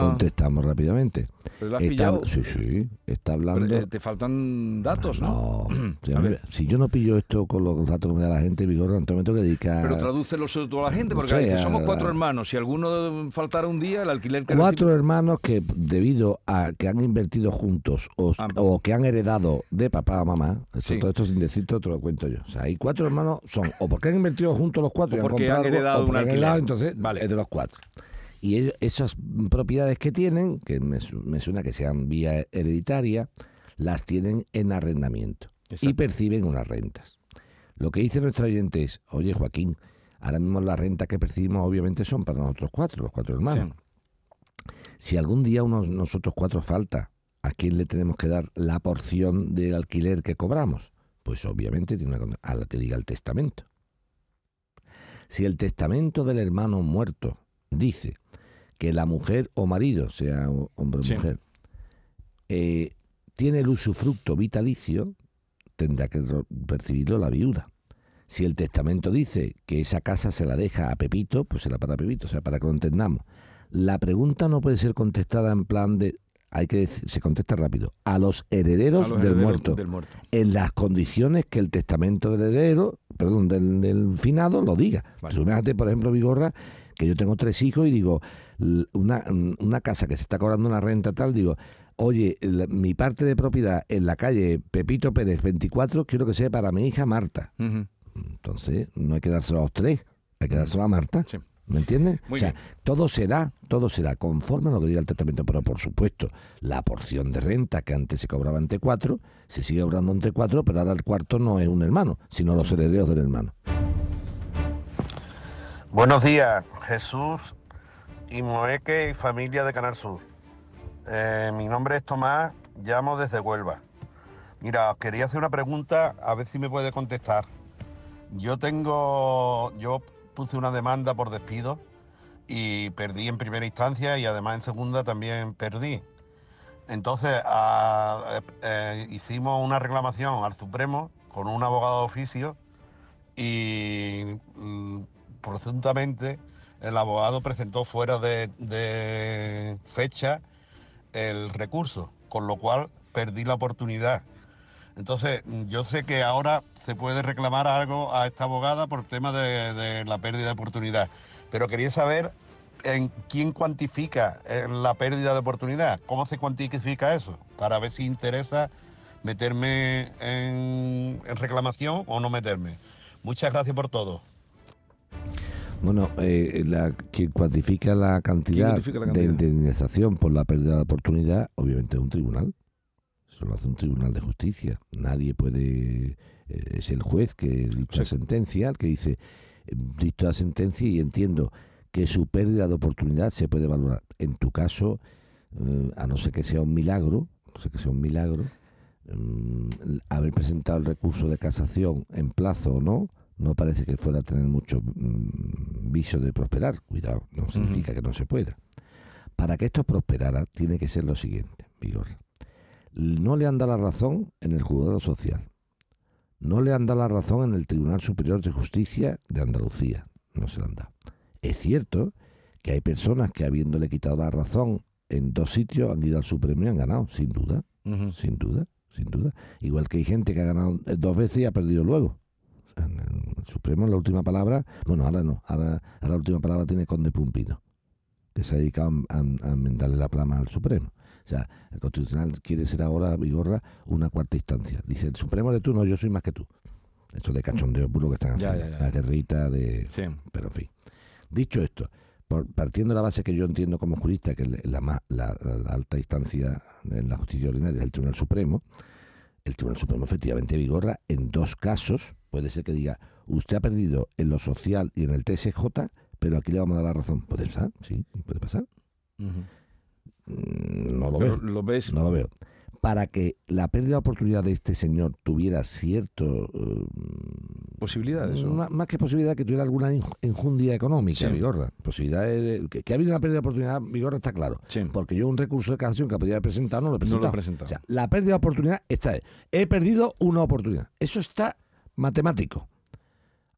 Contestamos rápidamente. ¿Pero lo has Está- pillado? sí, sí, está hablando... Pero, eh, te faltan datos, ¿no? Ver. si yo no pillo esto con los datos que me da la gente, Vigorra, entonces me tengo que dedicar... Pero tradúcelo todo a la gente, porque dice, somos cuatro hermanos. Si alguno faltara un día, el alquiler que Cuatro hermanos que debido a que han invertido juntos o, o que han heredado de papá a mamá, esto- Sí. todo esto sin decirte te lo cuento yo. O sea, hay cuatro hermanos, son o porque han invertido juntos los cuatro O y han porque comprado han heredado o un porque han alquiler. entonces es de los cuatro. Y esas propiedades que tienen, que me, su- me suena que sean vía hereditaria, las tienen en arrendamiento y perciben unas rentas. Lo que dice nuestro oyente es, oye Joaquín, ahora mismo las rentas que percibimos obviamente son para nosotros cuatro, los cuatro hermanos. Si algún día uno de nosotros cuatro falta, ¿a quién le tenemos que dar la porción del alquiler que cobramos? Pues obviamente tiene una con- al que diga el testamento. Si el testamento del hermano muerto dice que la mujer o marido, sea hombre o Sí. mujer, eh, tiene el usufructo vitalicio, tendrá que percibirlo la viuda. Si el testamento dice que esa casa se la deja a Pepito, pues será para Pepito, o sea, para que lo entendamos. La pregunta no puede ser contestada en plan de, hay que decir, se contesta rápido, a los herederos, A los del, herederos muerto, del muerto. en las condiciones que el testamento del heredero, perdón, del, del finado lo diga. Imagínate, por ejemplo, Vigorra, que yo tengo tres hijos y digo, una, una casa que se está cobrando una renta tal, digo, oye, la- mi parte de propiedad en la calle Pepito Pérez 24 quiero que sea para mi hija Marta. Entonces, no hay que dárselo a los tres, hay que dárselo a Marta. ¿Me entiendes? Muy o sea, bien. todo será, todo será conforme a lo que diga el testamento, pero por supuesto, la porción de renta que antes se cobraba ante cuatro, se sigue cobrando ante cuatro, pero ahora el cuarto no es un hermano, sino los herederos del hermano. Buenos días, Jesús y Moeque y familia de Canal Sur. Eh, mi nombre es Tomás, llamo desde Huelva. Mira, os quería hacer una pregunta, a ver si me puede contestar. Yo tengo, yo puse una demanda por despido y perdí en primera instancia y además en segunda también perdí. Entonces eh, eh, hicimos una reclamación al Supremo con un abogado de oficio y mm, presuntamente el abogado presentó fuera de, fecha el recurso, con lo cual perdí la oportunidad. Entonces, yo sé que ahora se puede reclamar algo a esta abogada por tema de, la pérdida de oportunidad, pero quería saber en quién cuantifica eh, la pérdida de oportunidad, cómo se cuantifica eso, para ver si interesa meterme en reclamación o no meterme. Muchas gracias por todo. Bueno, eh, la, quien cuantifica la cantidad, cuantifica la de indemnización por la pérdida de oportunidad, obviamente es un tribunal. Eso lo hace un tribunal de justicia. Nadie puede. eh, es el juez que dicta la sentencia, el que dice, eh, dicto la sentencia y entiendo que su pérdida de oportunidad se puede valorar. En tu caso, eh, a no ser que sea un milagro, no sé que sea un milagro, mm, haber presentado el recurso de casación en plazo o no, no parece que fuera a tener mucho mm, viso de prosperar. Cuidado, no significa que no se pueda. Para que esto prosperara, tiene que ser lo siguiente, Vigorra. No le han dado la razón en el juzgado social. No le han dado la razón en el Tribunal Superior de Justicia de Andalucía. No se la han dado. Es cierto que hay personas que habiéndole quitado la razón en dos sitios han ido al Supremo y han ganado, sin duda. Sin duda, sin duda. Igual que hay gente que ha ganado eh, dos veces y ha perdido luego. En el Supremo la última palabra, bueno, ahora no, ahora, ahora la última palabra tiene Conde Pumpido, que se ha dedicado a, a- a enmendarle la plama al Supremo. O sea, el Constitucional quiere ser ahora, Vigorra, una cuarta instancia. Dice, el Supremo eres tú, no, yo soy más que tú. Eso de cachondeo puro que están haciendo. ya, ya. La guerrita de... Pero en fin. Dicho esto, por- partiendo de la base que yo entiendo como jurista, que es la, más- la- la- la alta instancia en la justicia ordinaria es el Tribunal Supremo, el Tribunal Supremo efectivamente vigorra en dos casos. Puede ser que diga, usted ha perdido en lo social y en el TSJ, pero aquí le vamos a dar la razón. ¿Puede pasar? Sí, puede pasar. Mm, No lo Pero veo. lo ves- No lo veo. Para que la pérdida de oportunidad de este señor tuviera cierto... eh, Posibilidades. ¿o? más, más que posibilidad que tuviera alguna enjundia económica, Sí. Vigorra. Posibilidades de- que, que ha habido una pérdida de oportunidad, Vigorra está claro. Porque yo un recurso de casación que podía haber presentado no lo he No lo presentado. he presentado. O sea, la pérdida de oportunidad está. He perdido una oportunidad. Eso está matemático.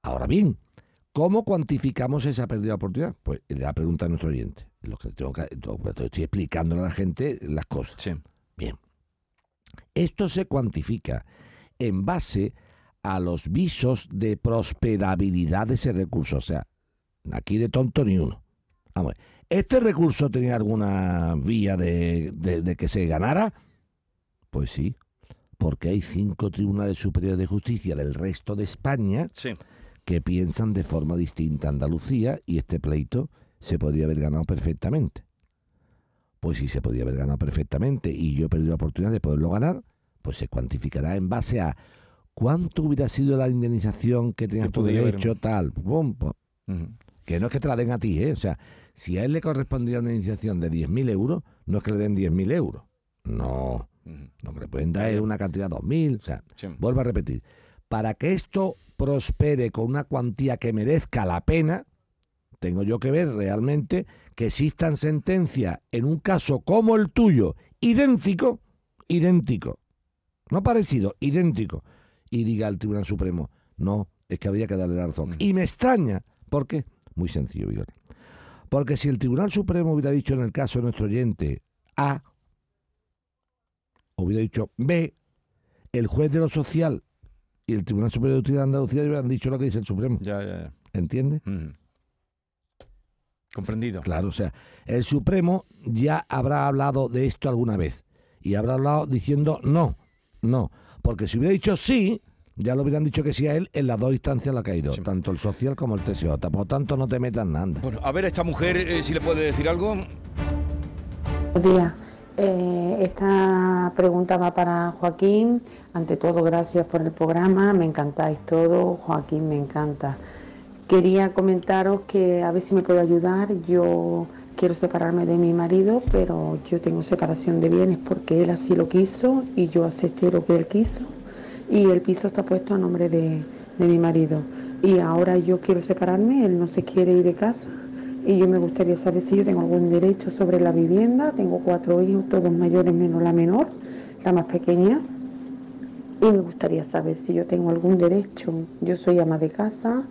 Ahora bien, ¿cómo cuantificamos esa pérdida de oportunidad? Pues la pregunta de nuestro oyente. Lo que tengo que, estoy explicándole a la gente las cosas. Bien. Esto se cuantifica en base a los visos de prosperabilidad de ese recurso. O sea, aquí de tonto ni uno. Vamos, a ¿este recurso tenía alguna vía de, de- de que se ganara? Pues sí, porque hay cinco tribunales superiores de justicia del resto de España que piensan de forma distinta a Andalucía y este pleito se podría haber ganado perfectamente. Pues si se podía haber ganado perfectamente y yo he perdido la oportunidad de poderlo ganar, pues se cuantificará en base a cuánto hubiera sido la indemnización que tenías Que tu podía haber- derecho, tal. pum, pum. Que no es que te la den a ti, ¿eh? O sea, si a él le correspondía una indemnización de 10.000 euros, no es que le den 10.000 euros. No. Lo que le pueden dar es una cantidad de 2.000. O sea, vuelvo a repetir. Para que esto prospere con una cuantía que merezca la pena, tengo yo que ver realmente que existan sentencias en un caso como el tuyo, idéntico, idéntico, no parecido, idéntico, y diga el Tribunal Supremo, no, es que habría que darle la razón. Y me extraña, ¿por qué? Muy sencillo, Vigor. Porque si el Tribunal Supremo hubiera dicho en el caso de nuestro oyente A, hubiera dicho B, el juez de lo social y el Tribunal Superior de Justicia de Andalucía hubieran dicho lo que dice el Supremo. Ya, ya, ya. ¿Entiendes? Comprendido. Claro, o sea, el Supremo ya habrá hablado de esto alguna vez y habrá hablado diciendo no, no, porque si hubiera dicho sí, Ya lo hubieran dicho que sí a él en las dos instancias la ha caído, tanto el social como el TSJ. Por lo tanto, no te metas nada. Bueno, a ver, esta mujer, eh, si le puede decir algo. Buenos días. Eh, esta pregunta va para Joaquín. Ante todo, gracias por el programa. Me encantáis todo. Joaquín, me encanta. Quería comentaros que a ver si me puede ayudar. Yo quiero separarme de mi marido, pero yo tengo separación de bienes porque él así lo quiso y yo acepté lo que él quiso. Y el piso está puesto a nombre de, de mi marido. Y ahora yo quiero separarme, él no se quiere ir de casa y yo me gustaría saber si yo tengo algún derecho sobre la vivienda. Tengo cuatro hijos, todos mayores menos la menor, la más pequeña. Y me gustaría saber si yo tengo algún derecho. Yo soy ama de casa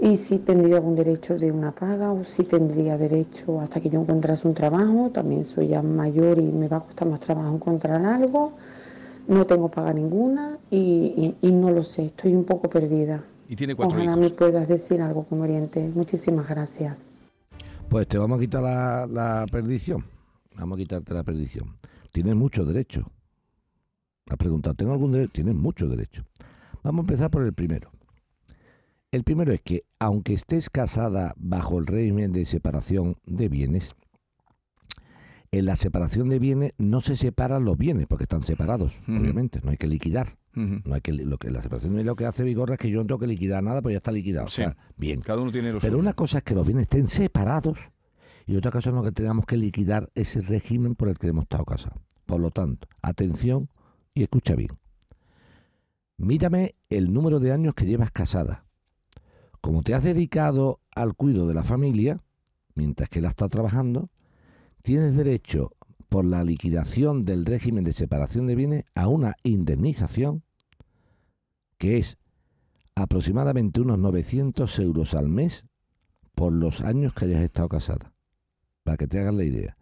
y si tendría algún derecho de una paga o si tendría derecho hasta que yo encontrase un trabajo. También soy ya mayor y me va a costar más trabajo encontrar algo. No tengo paga ninguna y, y- y no lo sé, estoy un poco perdida. Y tiene cuatro Ojalá hijos. me puedas decir algo como oriente. Muchísimas gracias. Pues te vamos a quitar la, la perdición. Vamos a quitarte la perdición. Tienes mucho derecho. Has preguntado, ¿tengo algún derecho? Tienes mucho derecho. Vamos a empezar por el primero. El primero es que, aunque estés casada bajo el régimen de separación de bienes, en la separación de bienes no se separan los bienes, porque están separados, obviamente, no hay que liquidar. Ujú. No hay que, lo que la separación de lo que hace Vigorra es que yo no tengo que liquidar nada, pues ya está liquidado. Sí. Está bien. Cada uno tiene Pero suyo. una cosa es que los bienes estén separados y otra cosa es lo que tengamos que liquidar ese régimen por el que hemos estado casados. Por lo tanto, atención y escucha bien. Mírame el número de años que llevas casada. Como te has dedicado al cuidado de la familia, mientras que él ha estado trabajando, tienes derecho por la liquidación del régimen de separación de bienes a una indemnización que es aproximadamente unos 900 euros al mes por los años que hayas estado casada. Para que te hagas la idea.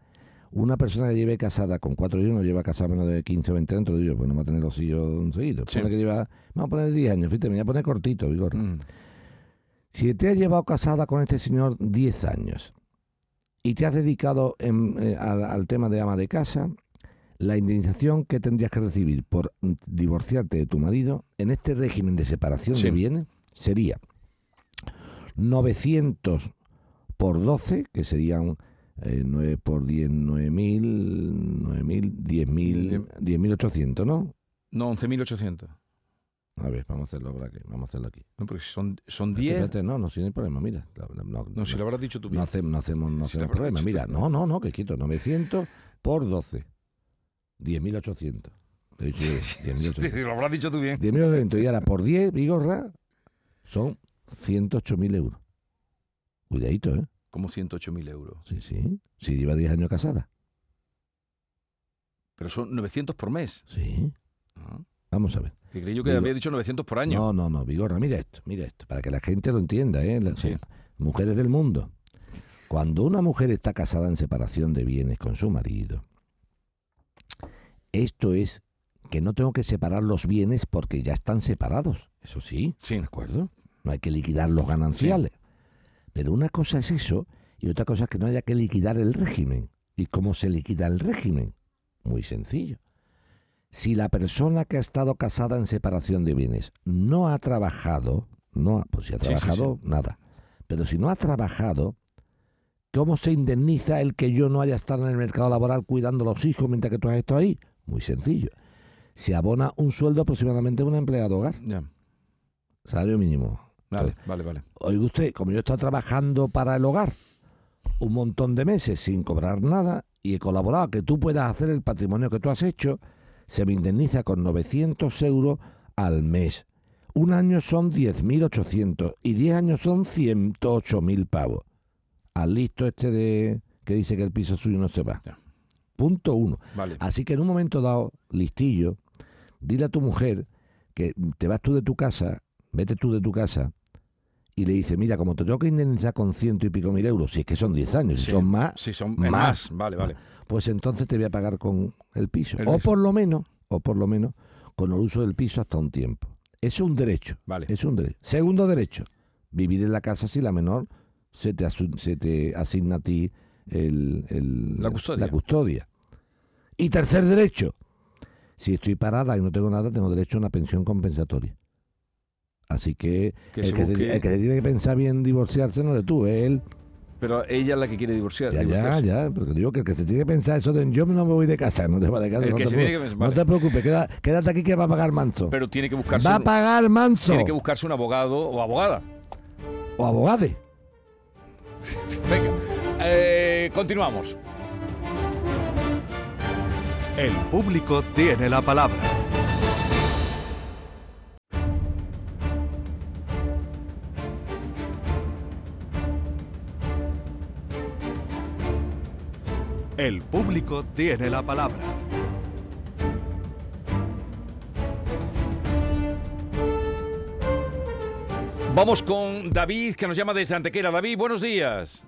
Una persona que lleve casada con cuatro hijos no lleva casada menos de 15 o 20 años, digo, pues no va a tener los hijos seguidos. Sí. Que lleva, vamos a poner 10 años, fíjate, me voy a poner cortito, Vigor. Mm. Si te has llevado casada con este señor 10 años y te has dedicado en, eh, al, al tema de ama de casa, la indemnización que tendrías que recibir por divorciarte de tu marido en este régimen de separación Sí. de bienes sería 900 por 12, que serían eh, 9 por 10, 9.000, 9.000, 10.000, 10.800, ¿no? No, 11.800. A ver, vamos a hacerlo por aquí, vamos a hacerlo aquí. No, porque son, son 10. espérate, no, no, si no hay problema, mira. la- no, No, si lo habrás dicho tú bien. no hacemos, no hacemos, no Si hacemos problema. Mira, no, no, no, que quito. 900 por 12. 10.800. Te he dicho Sí, 10.800. lo habrás dicho tú bien. 10.800 y ahora por 10, Vigorra, son 108.000 euros. Cuidadito, ¿eh? Como 108.000 euros. Sí, sí. Si lleva 10 años casada. Pero son 900 por mes. Sí. Vamos a ver. que que había dicho 900 por año. No, no, no, Vigorra, mira esto, mira esto, para que la gente lo entienda, ¿eh? Las Sí. mujeres del mundo. Cuando una mujer está casada en separación de bienes con su marido, esto es que no tengo que separar los bienes porque ya están separados. Eso sí, Sí. ¿de acuerdo? No hay que liquidar los gananciales. Pero una cosa es eso y otra cosa es que no haya que liquidar el régimen. ¿Y cómo se liquida el régimen? Muy sencillo. Si la persona que ha estado casada en separación de bienes no ha trabajado, no ha- pues si ha Sí, sí, trabajado, nada. Pero si no ha trabajado, ¿cómo se indemniza el que yo no haya estado en el mercado laboral cuidando a los hijos mientras que tú has estado ahí? Muy sencillo. Se abona un sueldo aproximadamente de un empleado hogar, Ya. salario mínimo. Vale, Entonces, vale, vale. Oiga usted, como yo he estado trabajando para el hogar un montón de meses sin cobrar nada y he colaborado a que tú puedas hacer el patrimonio que tú has hecho, se me indemniza con 900 euros al mes. Un año son 10.800 y 10 años son 108.000 pavos. Al listo este de que dice que el piso suyo no se va. Punto uno. Vale. Así que en un momento dado, listillo, dile a tu mujer que te vas tú de tu casa, vete tú de tu casa, y le dice, mira, como te tengo que indemnizar con ciento y pico mil euros, si es que son 10 años, si Sí. son más, Sí, son más. más. Vale, vale. Pues entonces te voy a pagar con el piso. El o piso. por lo menos, o por lo menos, con el uso del piso hasta un tiempo. Es un derecho. Vale. Es un derecho. Segundo derecho, vivir en la casa si la menor se te, se te asigna a ti el, el- La custodia. custodia. Y tercer derecho, si estoy parada y no tengo nada, tengo derecho a una pensión compensatoria. Así que, Que el, que se- el que tiene que pensar bien divorciarse no eres tú, es él. Pero ella es la que quiere divorciar. Ya, ya, divorciarse. ya. Porque digo que el que se tiene que pensar eso de yo no me voy de casa, no te vas de casa. El no que te se tiene que pensar- no te preocupes, queda- quédate aquí que va a pagar manso. Pero tiene que buscarse. Va a pagar manso. Tiene que buscarse un abogado o abogada. O abogade. Venga, eh, continuamos. El público tiene la palabra. El público tiene la palabra. Vamos con David, que nos llama desde Antequera. David, buenos días.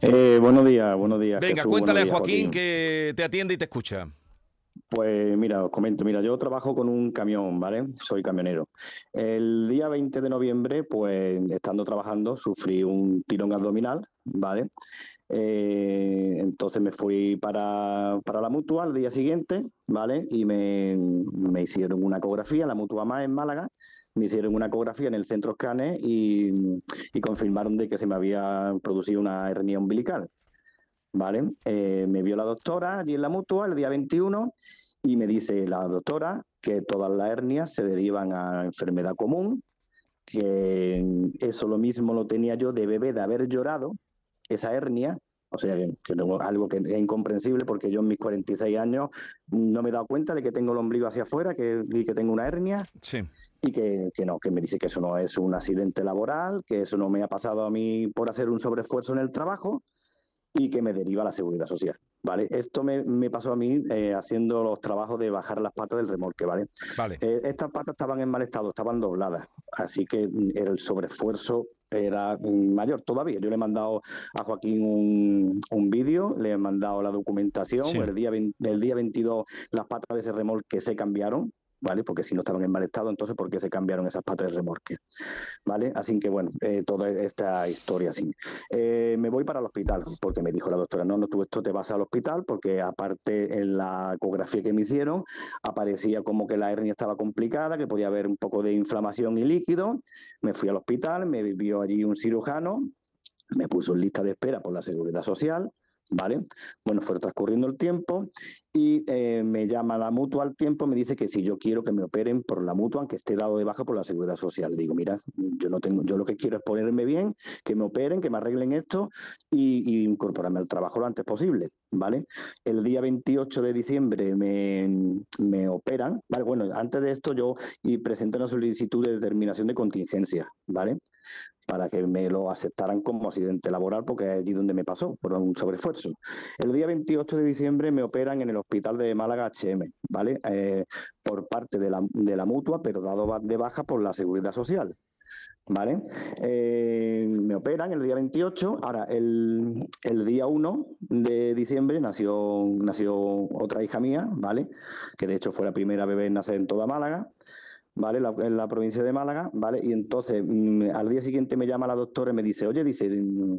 Eh, buenos días, buenos días. Venga, Jesús, cuéntale a días, Joaquín, que te atiende y te escucha. Pues mira, os comento, mira, yo trabajo con un camión, ¿vale? Soy camionero. El día 20 de noviembre, pues estando trabajando, sufrí un tirón abdominal, ¿vale? Eh, entonces me fui para, para la mutua al día siguiente, ¿vale? Y me, me hicieron una ecografía, la mutua más en Málaga, me hicieron una ecografía en el centro Scanner y, confirmaron de que se me había producido una hernia umbilical. ¿vale? Eh, me vio la doctora allí en la mutua el día 21 y me dice la doctora que todas las hernias se derivan a enfermedad común, que eso lo mismo lo tenía yo de bebé de haber llorado, esa hernia, o sea, que, algo que es incomprensible porque yo en mis 46 años no me he dado cuenta de que tengo el ombligo hacia afuera que, y que tengo una hernia Sí. y que, que no, que me dice que eso no es un accidente laboral, que eso no me ha pasado a mí por hacer un sobreesfuerzo en el trabajo y que me deriva a la seguridad social. ¿Vale? Esto me, me pasó a mí eh, haciendo los trabajos de bajar las patas del remolque, ¿vale? Vale. Eh, estas patas estaban en mal estado, estaban dobladas, así que mm, el sobreesfuerzo era mayor todavía. Yo le he mandado a Joaquín un, un vídeo, le he mandado la documentación, Sí. el, día 20 el día 22 las patas de ese remolque se cambiaron, ¿vale? Porque si no estaban en mal estado, entonces ¿por qué se cambiaron esas patas de remolque? ¿Vale? Así que bueno, eh, toda esta historia así. Eh, me voy para el hospital, porque me dijo la doctora, no, no, tú esto te vas al hospital, porque aparte en la ecografía que me hicieron, aparecía como que la hernia estaba complicada, que podía haber un poco de inflamación y líquido. Me fui al hospital, me vio allí un cirujano, me puso en lista de espera por la seguridad social, ¿vale? Bueno, fue transcurriendo el tiempo y eh, me llama la mutua al tiempo, me dice que si yo quiero que me operen por la mutua, aunque esté dado de baja por la seguridad social. Digo, mira, yo no tengo, yo lo que quiero es ponerme bien, que me operen, que me arreglen esto y, y incorporarme al trabajo lo antes posible, ¿vale? El día 28 de diciembre me, me operan, ¿vale? Bueno, antes de esto yo y presenté una solicitud de determinación de contingencia, ¿vale? Para que me lo aceptaran como accidente laboral, porque es allí donde me pasó, por un sobreesfuerzo. El día 28 de diciembre me operan en el hospital de Málaga HM, ¿vale? Eh, por parte de la, de la mutua, pero dado de baja por la seguridad social. ¿Vale? Eh, me operan el día 28. Ahora, el, el día 1 de diciembre nació, nació otra hija mía, ¿vale? Que de hecho fue la primera bebé en nacer en toda Málaga. ¿Vale? La- en la provincia de Málaga, ¿vale? Y entonces mm, al día siguiente me llama la doctora y me dice, oye, dice, mm,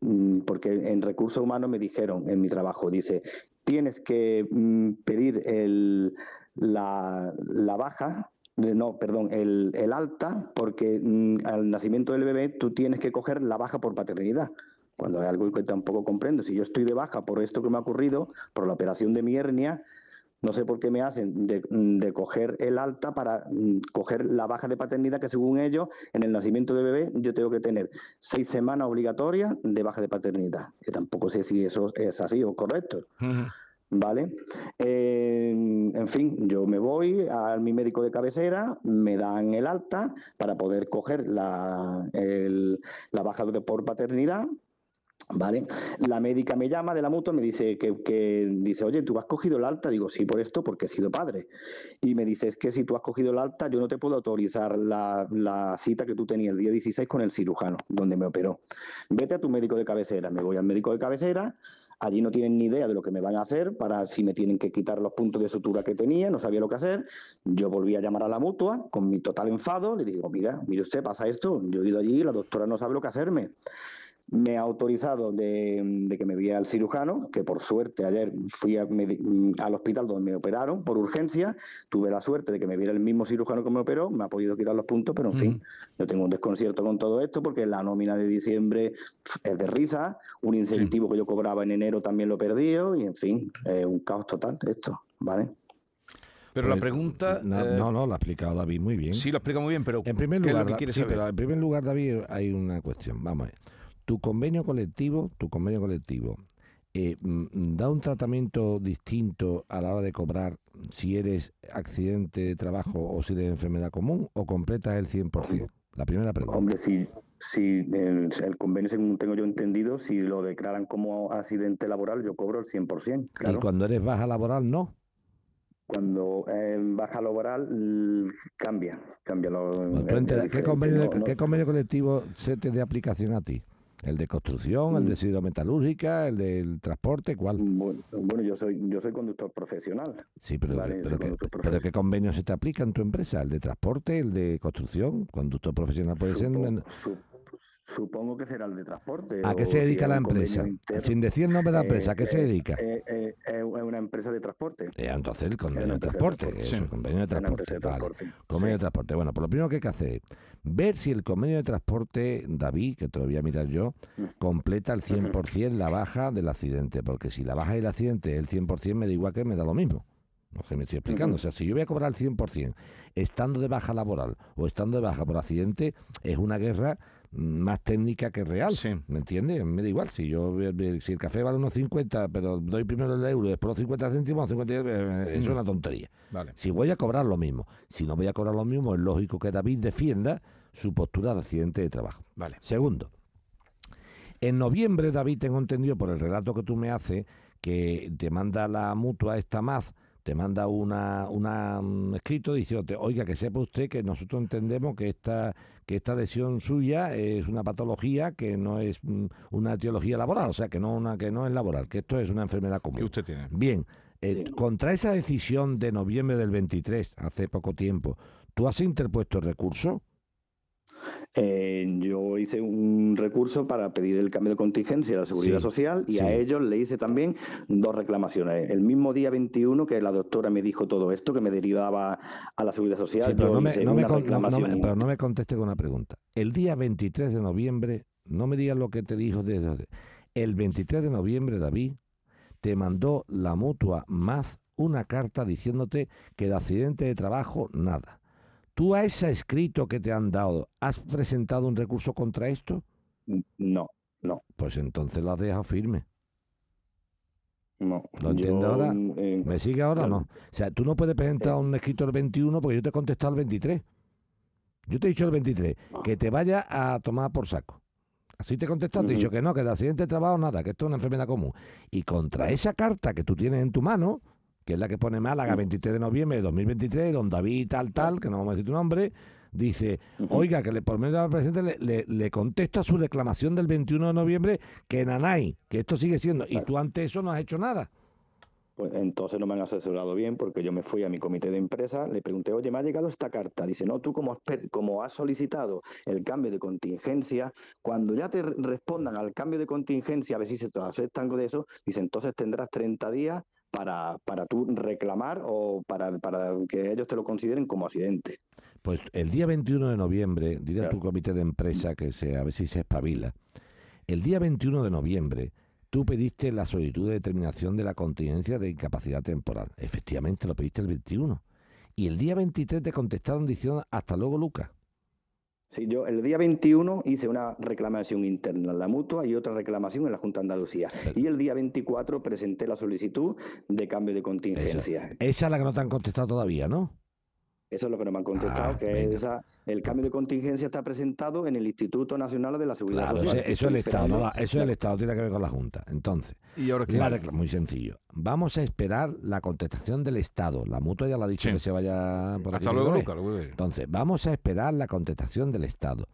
mm, porque en recursos humanos me dijeron en mi trabajo, dice, tienes que mm, pedir el, la, la baja, no, perdón, el, el alta, porque mm, al nacimiento del bebé tú tienes que coger la baja por paternidad. Cuando hay algo que tampoco comprendo, si yo estoy de baja por esto que me ha ocurrido, por la operación de mi hernia, no sé por qué me hacen de, de coger el alta para mm, coger la baja de paternidad, que según ellos, en el nacimiento de bebé, yo tengo que tener seis semanas obligatorias de baja de paternidad. Que tampoco sé si eso es así o correcto. ¿Vale? Eh, en fin, yo me voy a mi médico de cabecera, me dan el alta para poder coger la, el- la baja de, por paternidad. ¿Vale? La médica me llama de la mutua, me dice que, que dice, oye, ¿tú has cogido el alta? Digo, sí, por esto, porque he sido padre. Y me dice, es que si tú has cogido el alta, yo no te puedo autorizar la, la cita que tú tenías el día 16 con el cirujano, donde me operó. Vete a tu médico de cabecera. Me voy al médico de cabecera, allí no tienen ni idea de lo que me van a hacer, para si me tienen que quitar los puntos de sutura que tenía, no sabía lo que hacer. Yo volví a llamar a la mutua con mi total enfado, le digo, mira, mire usted, pasa esto, yo he ido allí, la doctora no sabe lo que hacerme. Me ha autorizado de, de que me vea al cirujano, que por suerte ayer fui a- me di- mm, al hospital donde me operaron por urgencia, tuve la suerte de que me viera el mismo cirujano que me operó, me ha podido quitar los puntos, pero en fin, yo tengo un desconcierto con todo esto porque la nómina de diciembre es de risa, un incentivo que yo cobraba en enero también lo he perdido y en fin, es un caos total esto, ¿vale? Pero la Pues, pregunta... No, eh, no, no, lo ha explicado David muy bien. Sí, lo explica muy bien, pero En primer ¿qué es lo lugar, que Da- quieres sí, saber? pero en primer lugar, David, hay una cuestión. Vamos a ver. Tu convenio colectivo, tu convenio colectivo, eh, mm, da un tratamiento distinto a la hora de cobrar si eres accidente de trabajo o si eres enfermedad común o completas el 100%. La primera pregunta. Hombre, si, si el, el convenio, según tengo yo entendido, si lo declaran como accidente laboral, yo cobro el 100%, claro. Y cuando eres baja laboral, no. Cuando eh, baja laboral, cambia, cambia lo, Pues entera- ¿qué, convenio, no- no- ¿Qué convenio colectivo se te de aplicación a ti? ¿El de construcción, el de siderometalúrgica, el del transporte? ¿Cuál? Bueno, bueno, yo soy yo soy conductor profesional. Sí, pero, Vale, pero, soy ¿qué, conductor pero ¿qué convenio se te aplica en tu empresa? ¿El de transporte, el de construcción? Conductor profesional puede ser... Supo- en- su- supongo que será el de transporte. ¿A qué se dedica la empresa? Sin decir el nombre de la empresa, ¿a qué se Eh, dedica? eh, eh, es una empresa de transporte. Eh, entonces el convenio de transporte, Sí. el convenio de transporte, vale. transporte, Convenio de transporte. Bueno, pues lo primero que hay que hacer es ver si el convenio de transporte, David, que te lo voy a mirar yo, Mm. completa el 100% la baja del accidente, porque si la baja del accidente es el 100% me da igual que me da lo mismo. No sé, me estoy explicando. O sea, si yo voy a cobrar el 100% estando de baja laboral o estando de baja por accidente, es una guerra más técnica que real. ¿Me entiendes? Me da igual. Si yo si el café vale unos 50, pero doy primero el euro, después los 50 céntimos, 50, eh, eso es Mm. una tontería. Vale. Si voy a cobrar lo mismo, si no voy a cobrar lo mismo, es lógico que David defienda su postura de accidente de trabajo. Vale. Segundo, en noviembre, David, tengo entendido por el relato que tú me haces, que te manda la mutua esta más, te manda una, una mm, escrito diciéndote, oiga, que sepa usted que nosotros entendemos que esta, que esta lesión suya es una patología que no es mm, una etiología laboral, o sea, que no, una, que no es laboral, que esto es una enfermedad común. Que usted tiene. Bien, eh, contra esa decisión de noviembre del 23, hace poco tiempo, ¿tú has interpuesto recurso? Eh, yo hice un recurso para pedir el cambio de contingencia de la Seguridad Sí, Social y a ellos le hice también dos reclamaciones. El mismo día 21 que la doctora me dijo todo esto, que me derivaba a la Seguridad Social, Sí, pero yo no me, hice no me una con- no- no me- reclamación. pero no me conteste con una pregunta. El día 23 de noviembre, no me digas lo que te dijo desde... El 23 de noviembre, David, te mandó la mutua más una carta diciéndote que de accidente de trabajo, nada. ¿Tú a ese escrito que te han dado, has presentado un recurso contra esto? No, no. Pues entonces lo has dejado firme. No. ¿Lo entiendes ahora? eh, ¿Me sigue ahora o no? O sea, tú no puedes presentar un escrito el 21 porque yo te he contestado el 23. Yo te he dicho el 23, que te vaya a tomar por saco. Así te he contestado, te he dicho que no, que de accidente de trabajo nada, que esto es una enfermedad común. Y contra esa carta que tú tienes en tu mano, que es la que pone Málaga 23 de noviembre de 2023, don David tal tal, que no vamos a decir tu nombre, dice, oiga, que le, por medio del presidente le, le, le contesto a su reclamación del 21 de noviembre que nanay, que esto sigue siendo, y tú ante eso no has hecho nada. Pues entonces no me han asesorado bien porque yo me fui a mi comité de empresa, le pregunté, oye, me ha llegado esta carta. Dice, no, tú como como has solicitado el cambio de contingencia, cuando ya te re- respondan al cambio de contingencia, a ver si se te aceptan de eso, dice, entonces tendrás 30 días para, para tú reclamar o para, para que ellos te lo consideren como accidente. Pues el día 21 de noviembre, diré a tu comité de empresa que se, a ver si se espabila. El día 21 de noviembre, tú pediste la solicitud de determinación de la contingencia de incapacidad temporal. Efectivamente, lo pediste el 21. Y el día 23 te contestaron diciendo, hasta luego, Lucas. Sí, yo el día 21 hice una reclamación interna en la mutua y otra reclamación en la Junta de Andalucía. Y el día 24 presenté la solicitud de cambio de contingencia. Esa es la que no te han contestado todavía, ¿no? Eso es lo que nos han contestado, Ah, que esa, el cambio de contingencia está presentado en el Instituto Nacional de la Seguridad Claro, Social. eso es el Estado, no la- esperando- eso es el Estado, tiene que ver con la Junta. Entonces, ¿Y ahora qué? la recla- muy sencillo. Vamos a esperar la contestación del Estado. La mutua ya la ha dicho Sí. que se vaya por aquí. Hasta luego, otra vez. Lucas, lo voy a ver. Entonces, vamos a esperar la contestación del Estado.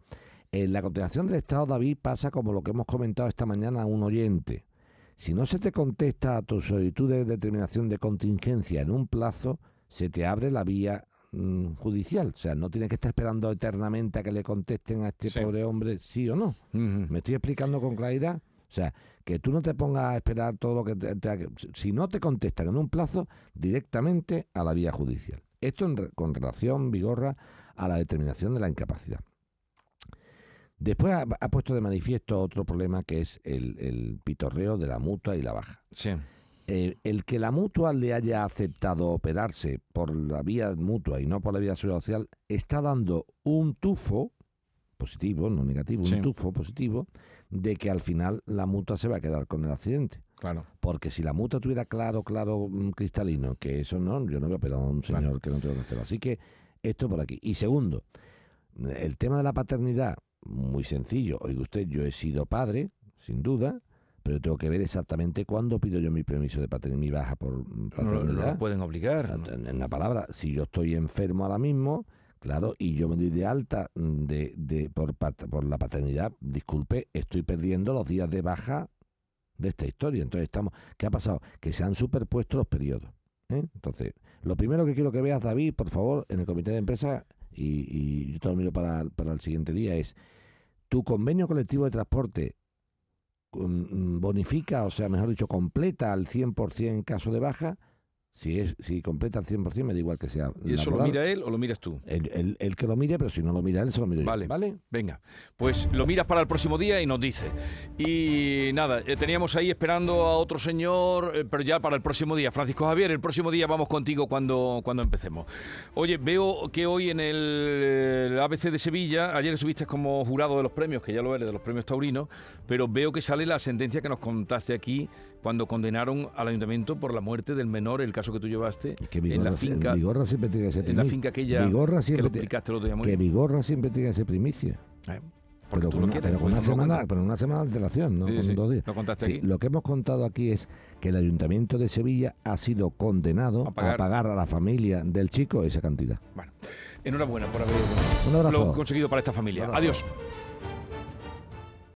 En la contestación del Estado, David, pasa como lo que hemos comentado esta mañana a un oyente. Si no se te contesta a tu solicitud de determinación de contingencia en un plazo, se te abre la vía judicial. O sea, no tienes que estar esperando eternamente a que le contesten a este Sí. pobre hombre sí o no. Me estoy explicando con claridad. O sea, que tú no te pongas a esperar todo lo que te, te- si no te contestan en un plazo, directamente a la vía judicial. Esto en con relación, Vigorra, a la determinación de la incapacidad. Después ha, ha puesto de manifiesto otro problema que es el, el pitorreo de la mutua y la baja. Sí. Eh, el que la mutua le haya aceptado operarse por la vía mutua y no por la vía social está dando un tufo positivo, no negativo, Sí. un tufo positivo de que al final la mutua se va a quedar con el accidente. Claro. Porque si la mutua tuviera claro, claro, mm, cristalino, que eso no, yo no voy a operar a un señor que no tengo que hacerlo. Así que esto por aquí. Y segundo, el tema de la paternidad, muy sencillo. Oiga usted, yo he sido padre, sin duda, pero tengo que ver exactamente cuándo pido yo mi permiso de paternidad, mi baja por mm, No, lo- paternidad. no lo pueden obligar. En, en una palabra, si yo estoy enfermo ahora mismo, claro, y yo me doy de alta mm, de, de, por, por la paternidad, disculpe, estoy perdiendo los días de baja de esta historia. Entonces, estamos ¿qué ha pasado? Que se han superpuesto los periodos. ¿eh? Entonces, lo primero que quiero que veas, David, por favor, en el comité de empresa, y, y yo te lo miro para, para el siguiente día, es tu convenio colectivo de transporte bonifica, o sea, mejor dicho, completa al 100% en caso de baja. Si es si completa al 100%, me da igual que sea. ¿Y eso lo mira él o lo miras tú? El, el- el que lo mire, pero si no lo mira él, se lo miro yo. Vale, ¿Vale? Venga, pues lo miras para el próximo día y nos dice. Y nada, eh, teníamos ahí esperando a otro señor, eh, pero ya para el próximo día. Francisco Javier, el próximo día vamos contigo cuando, cuando empecemos. Oye, veo que hoy en el, el ABC de Sevilla, ayer estuviste como jurado de los premios, que ya lo eres, de los premios taurinos, pero veo que sale la sentencia que nos contaste aquí cuando condenaron al ayuntamiento por la muerte del menor, el caso que tú llevaste Que en la Vigorra, finca. Vigorra siempre tiene que ser en la primicia. finca aquella Vigorra que siempre lo te- explicaste el otro día muy que. Vigorra siempre tiene que ser primicia. Eh, Pero con, lo una, quieres, pero con porque una tú lo semana, pero una semana de antelación, ¿no? Sí, Con sí, dos días. lo contaste Sí, aquí. Lo que hemos contado aquí es que el Ayuntamiento de Sevilla ha sido condenado a pagar. pagar a, la familia del chico esa cantidad. Enhorabuena por haber Un abrazo. lo conseguido para esta familia. Adiós.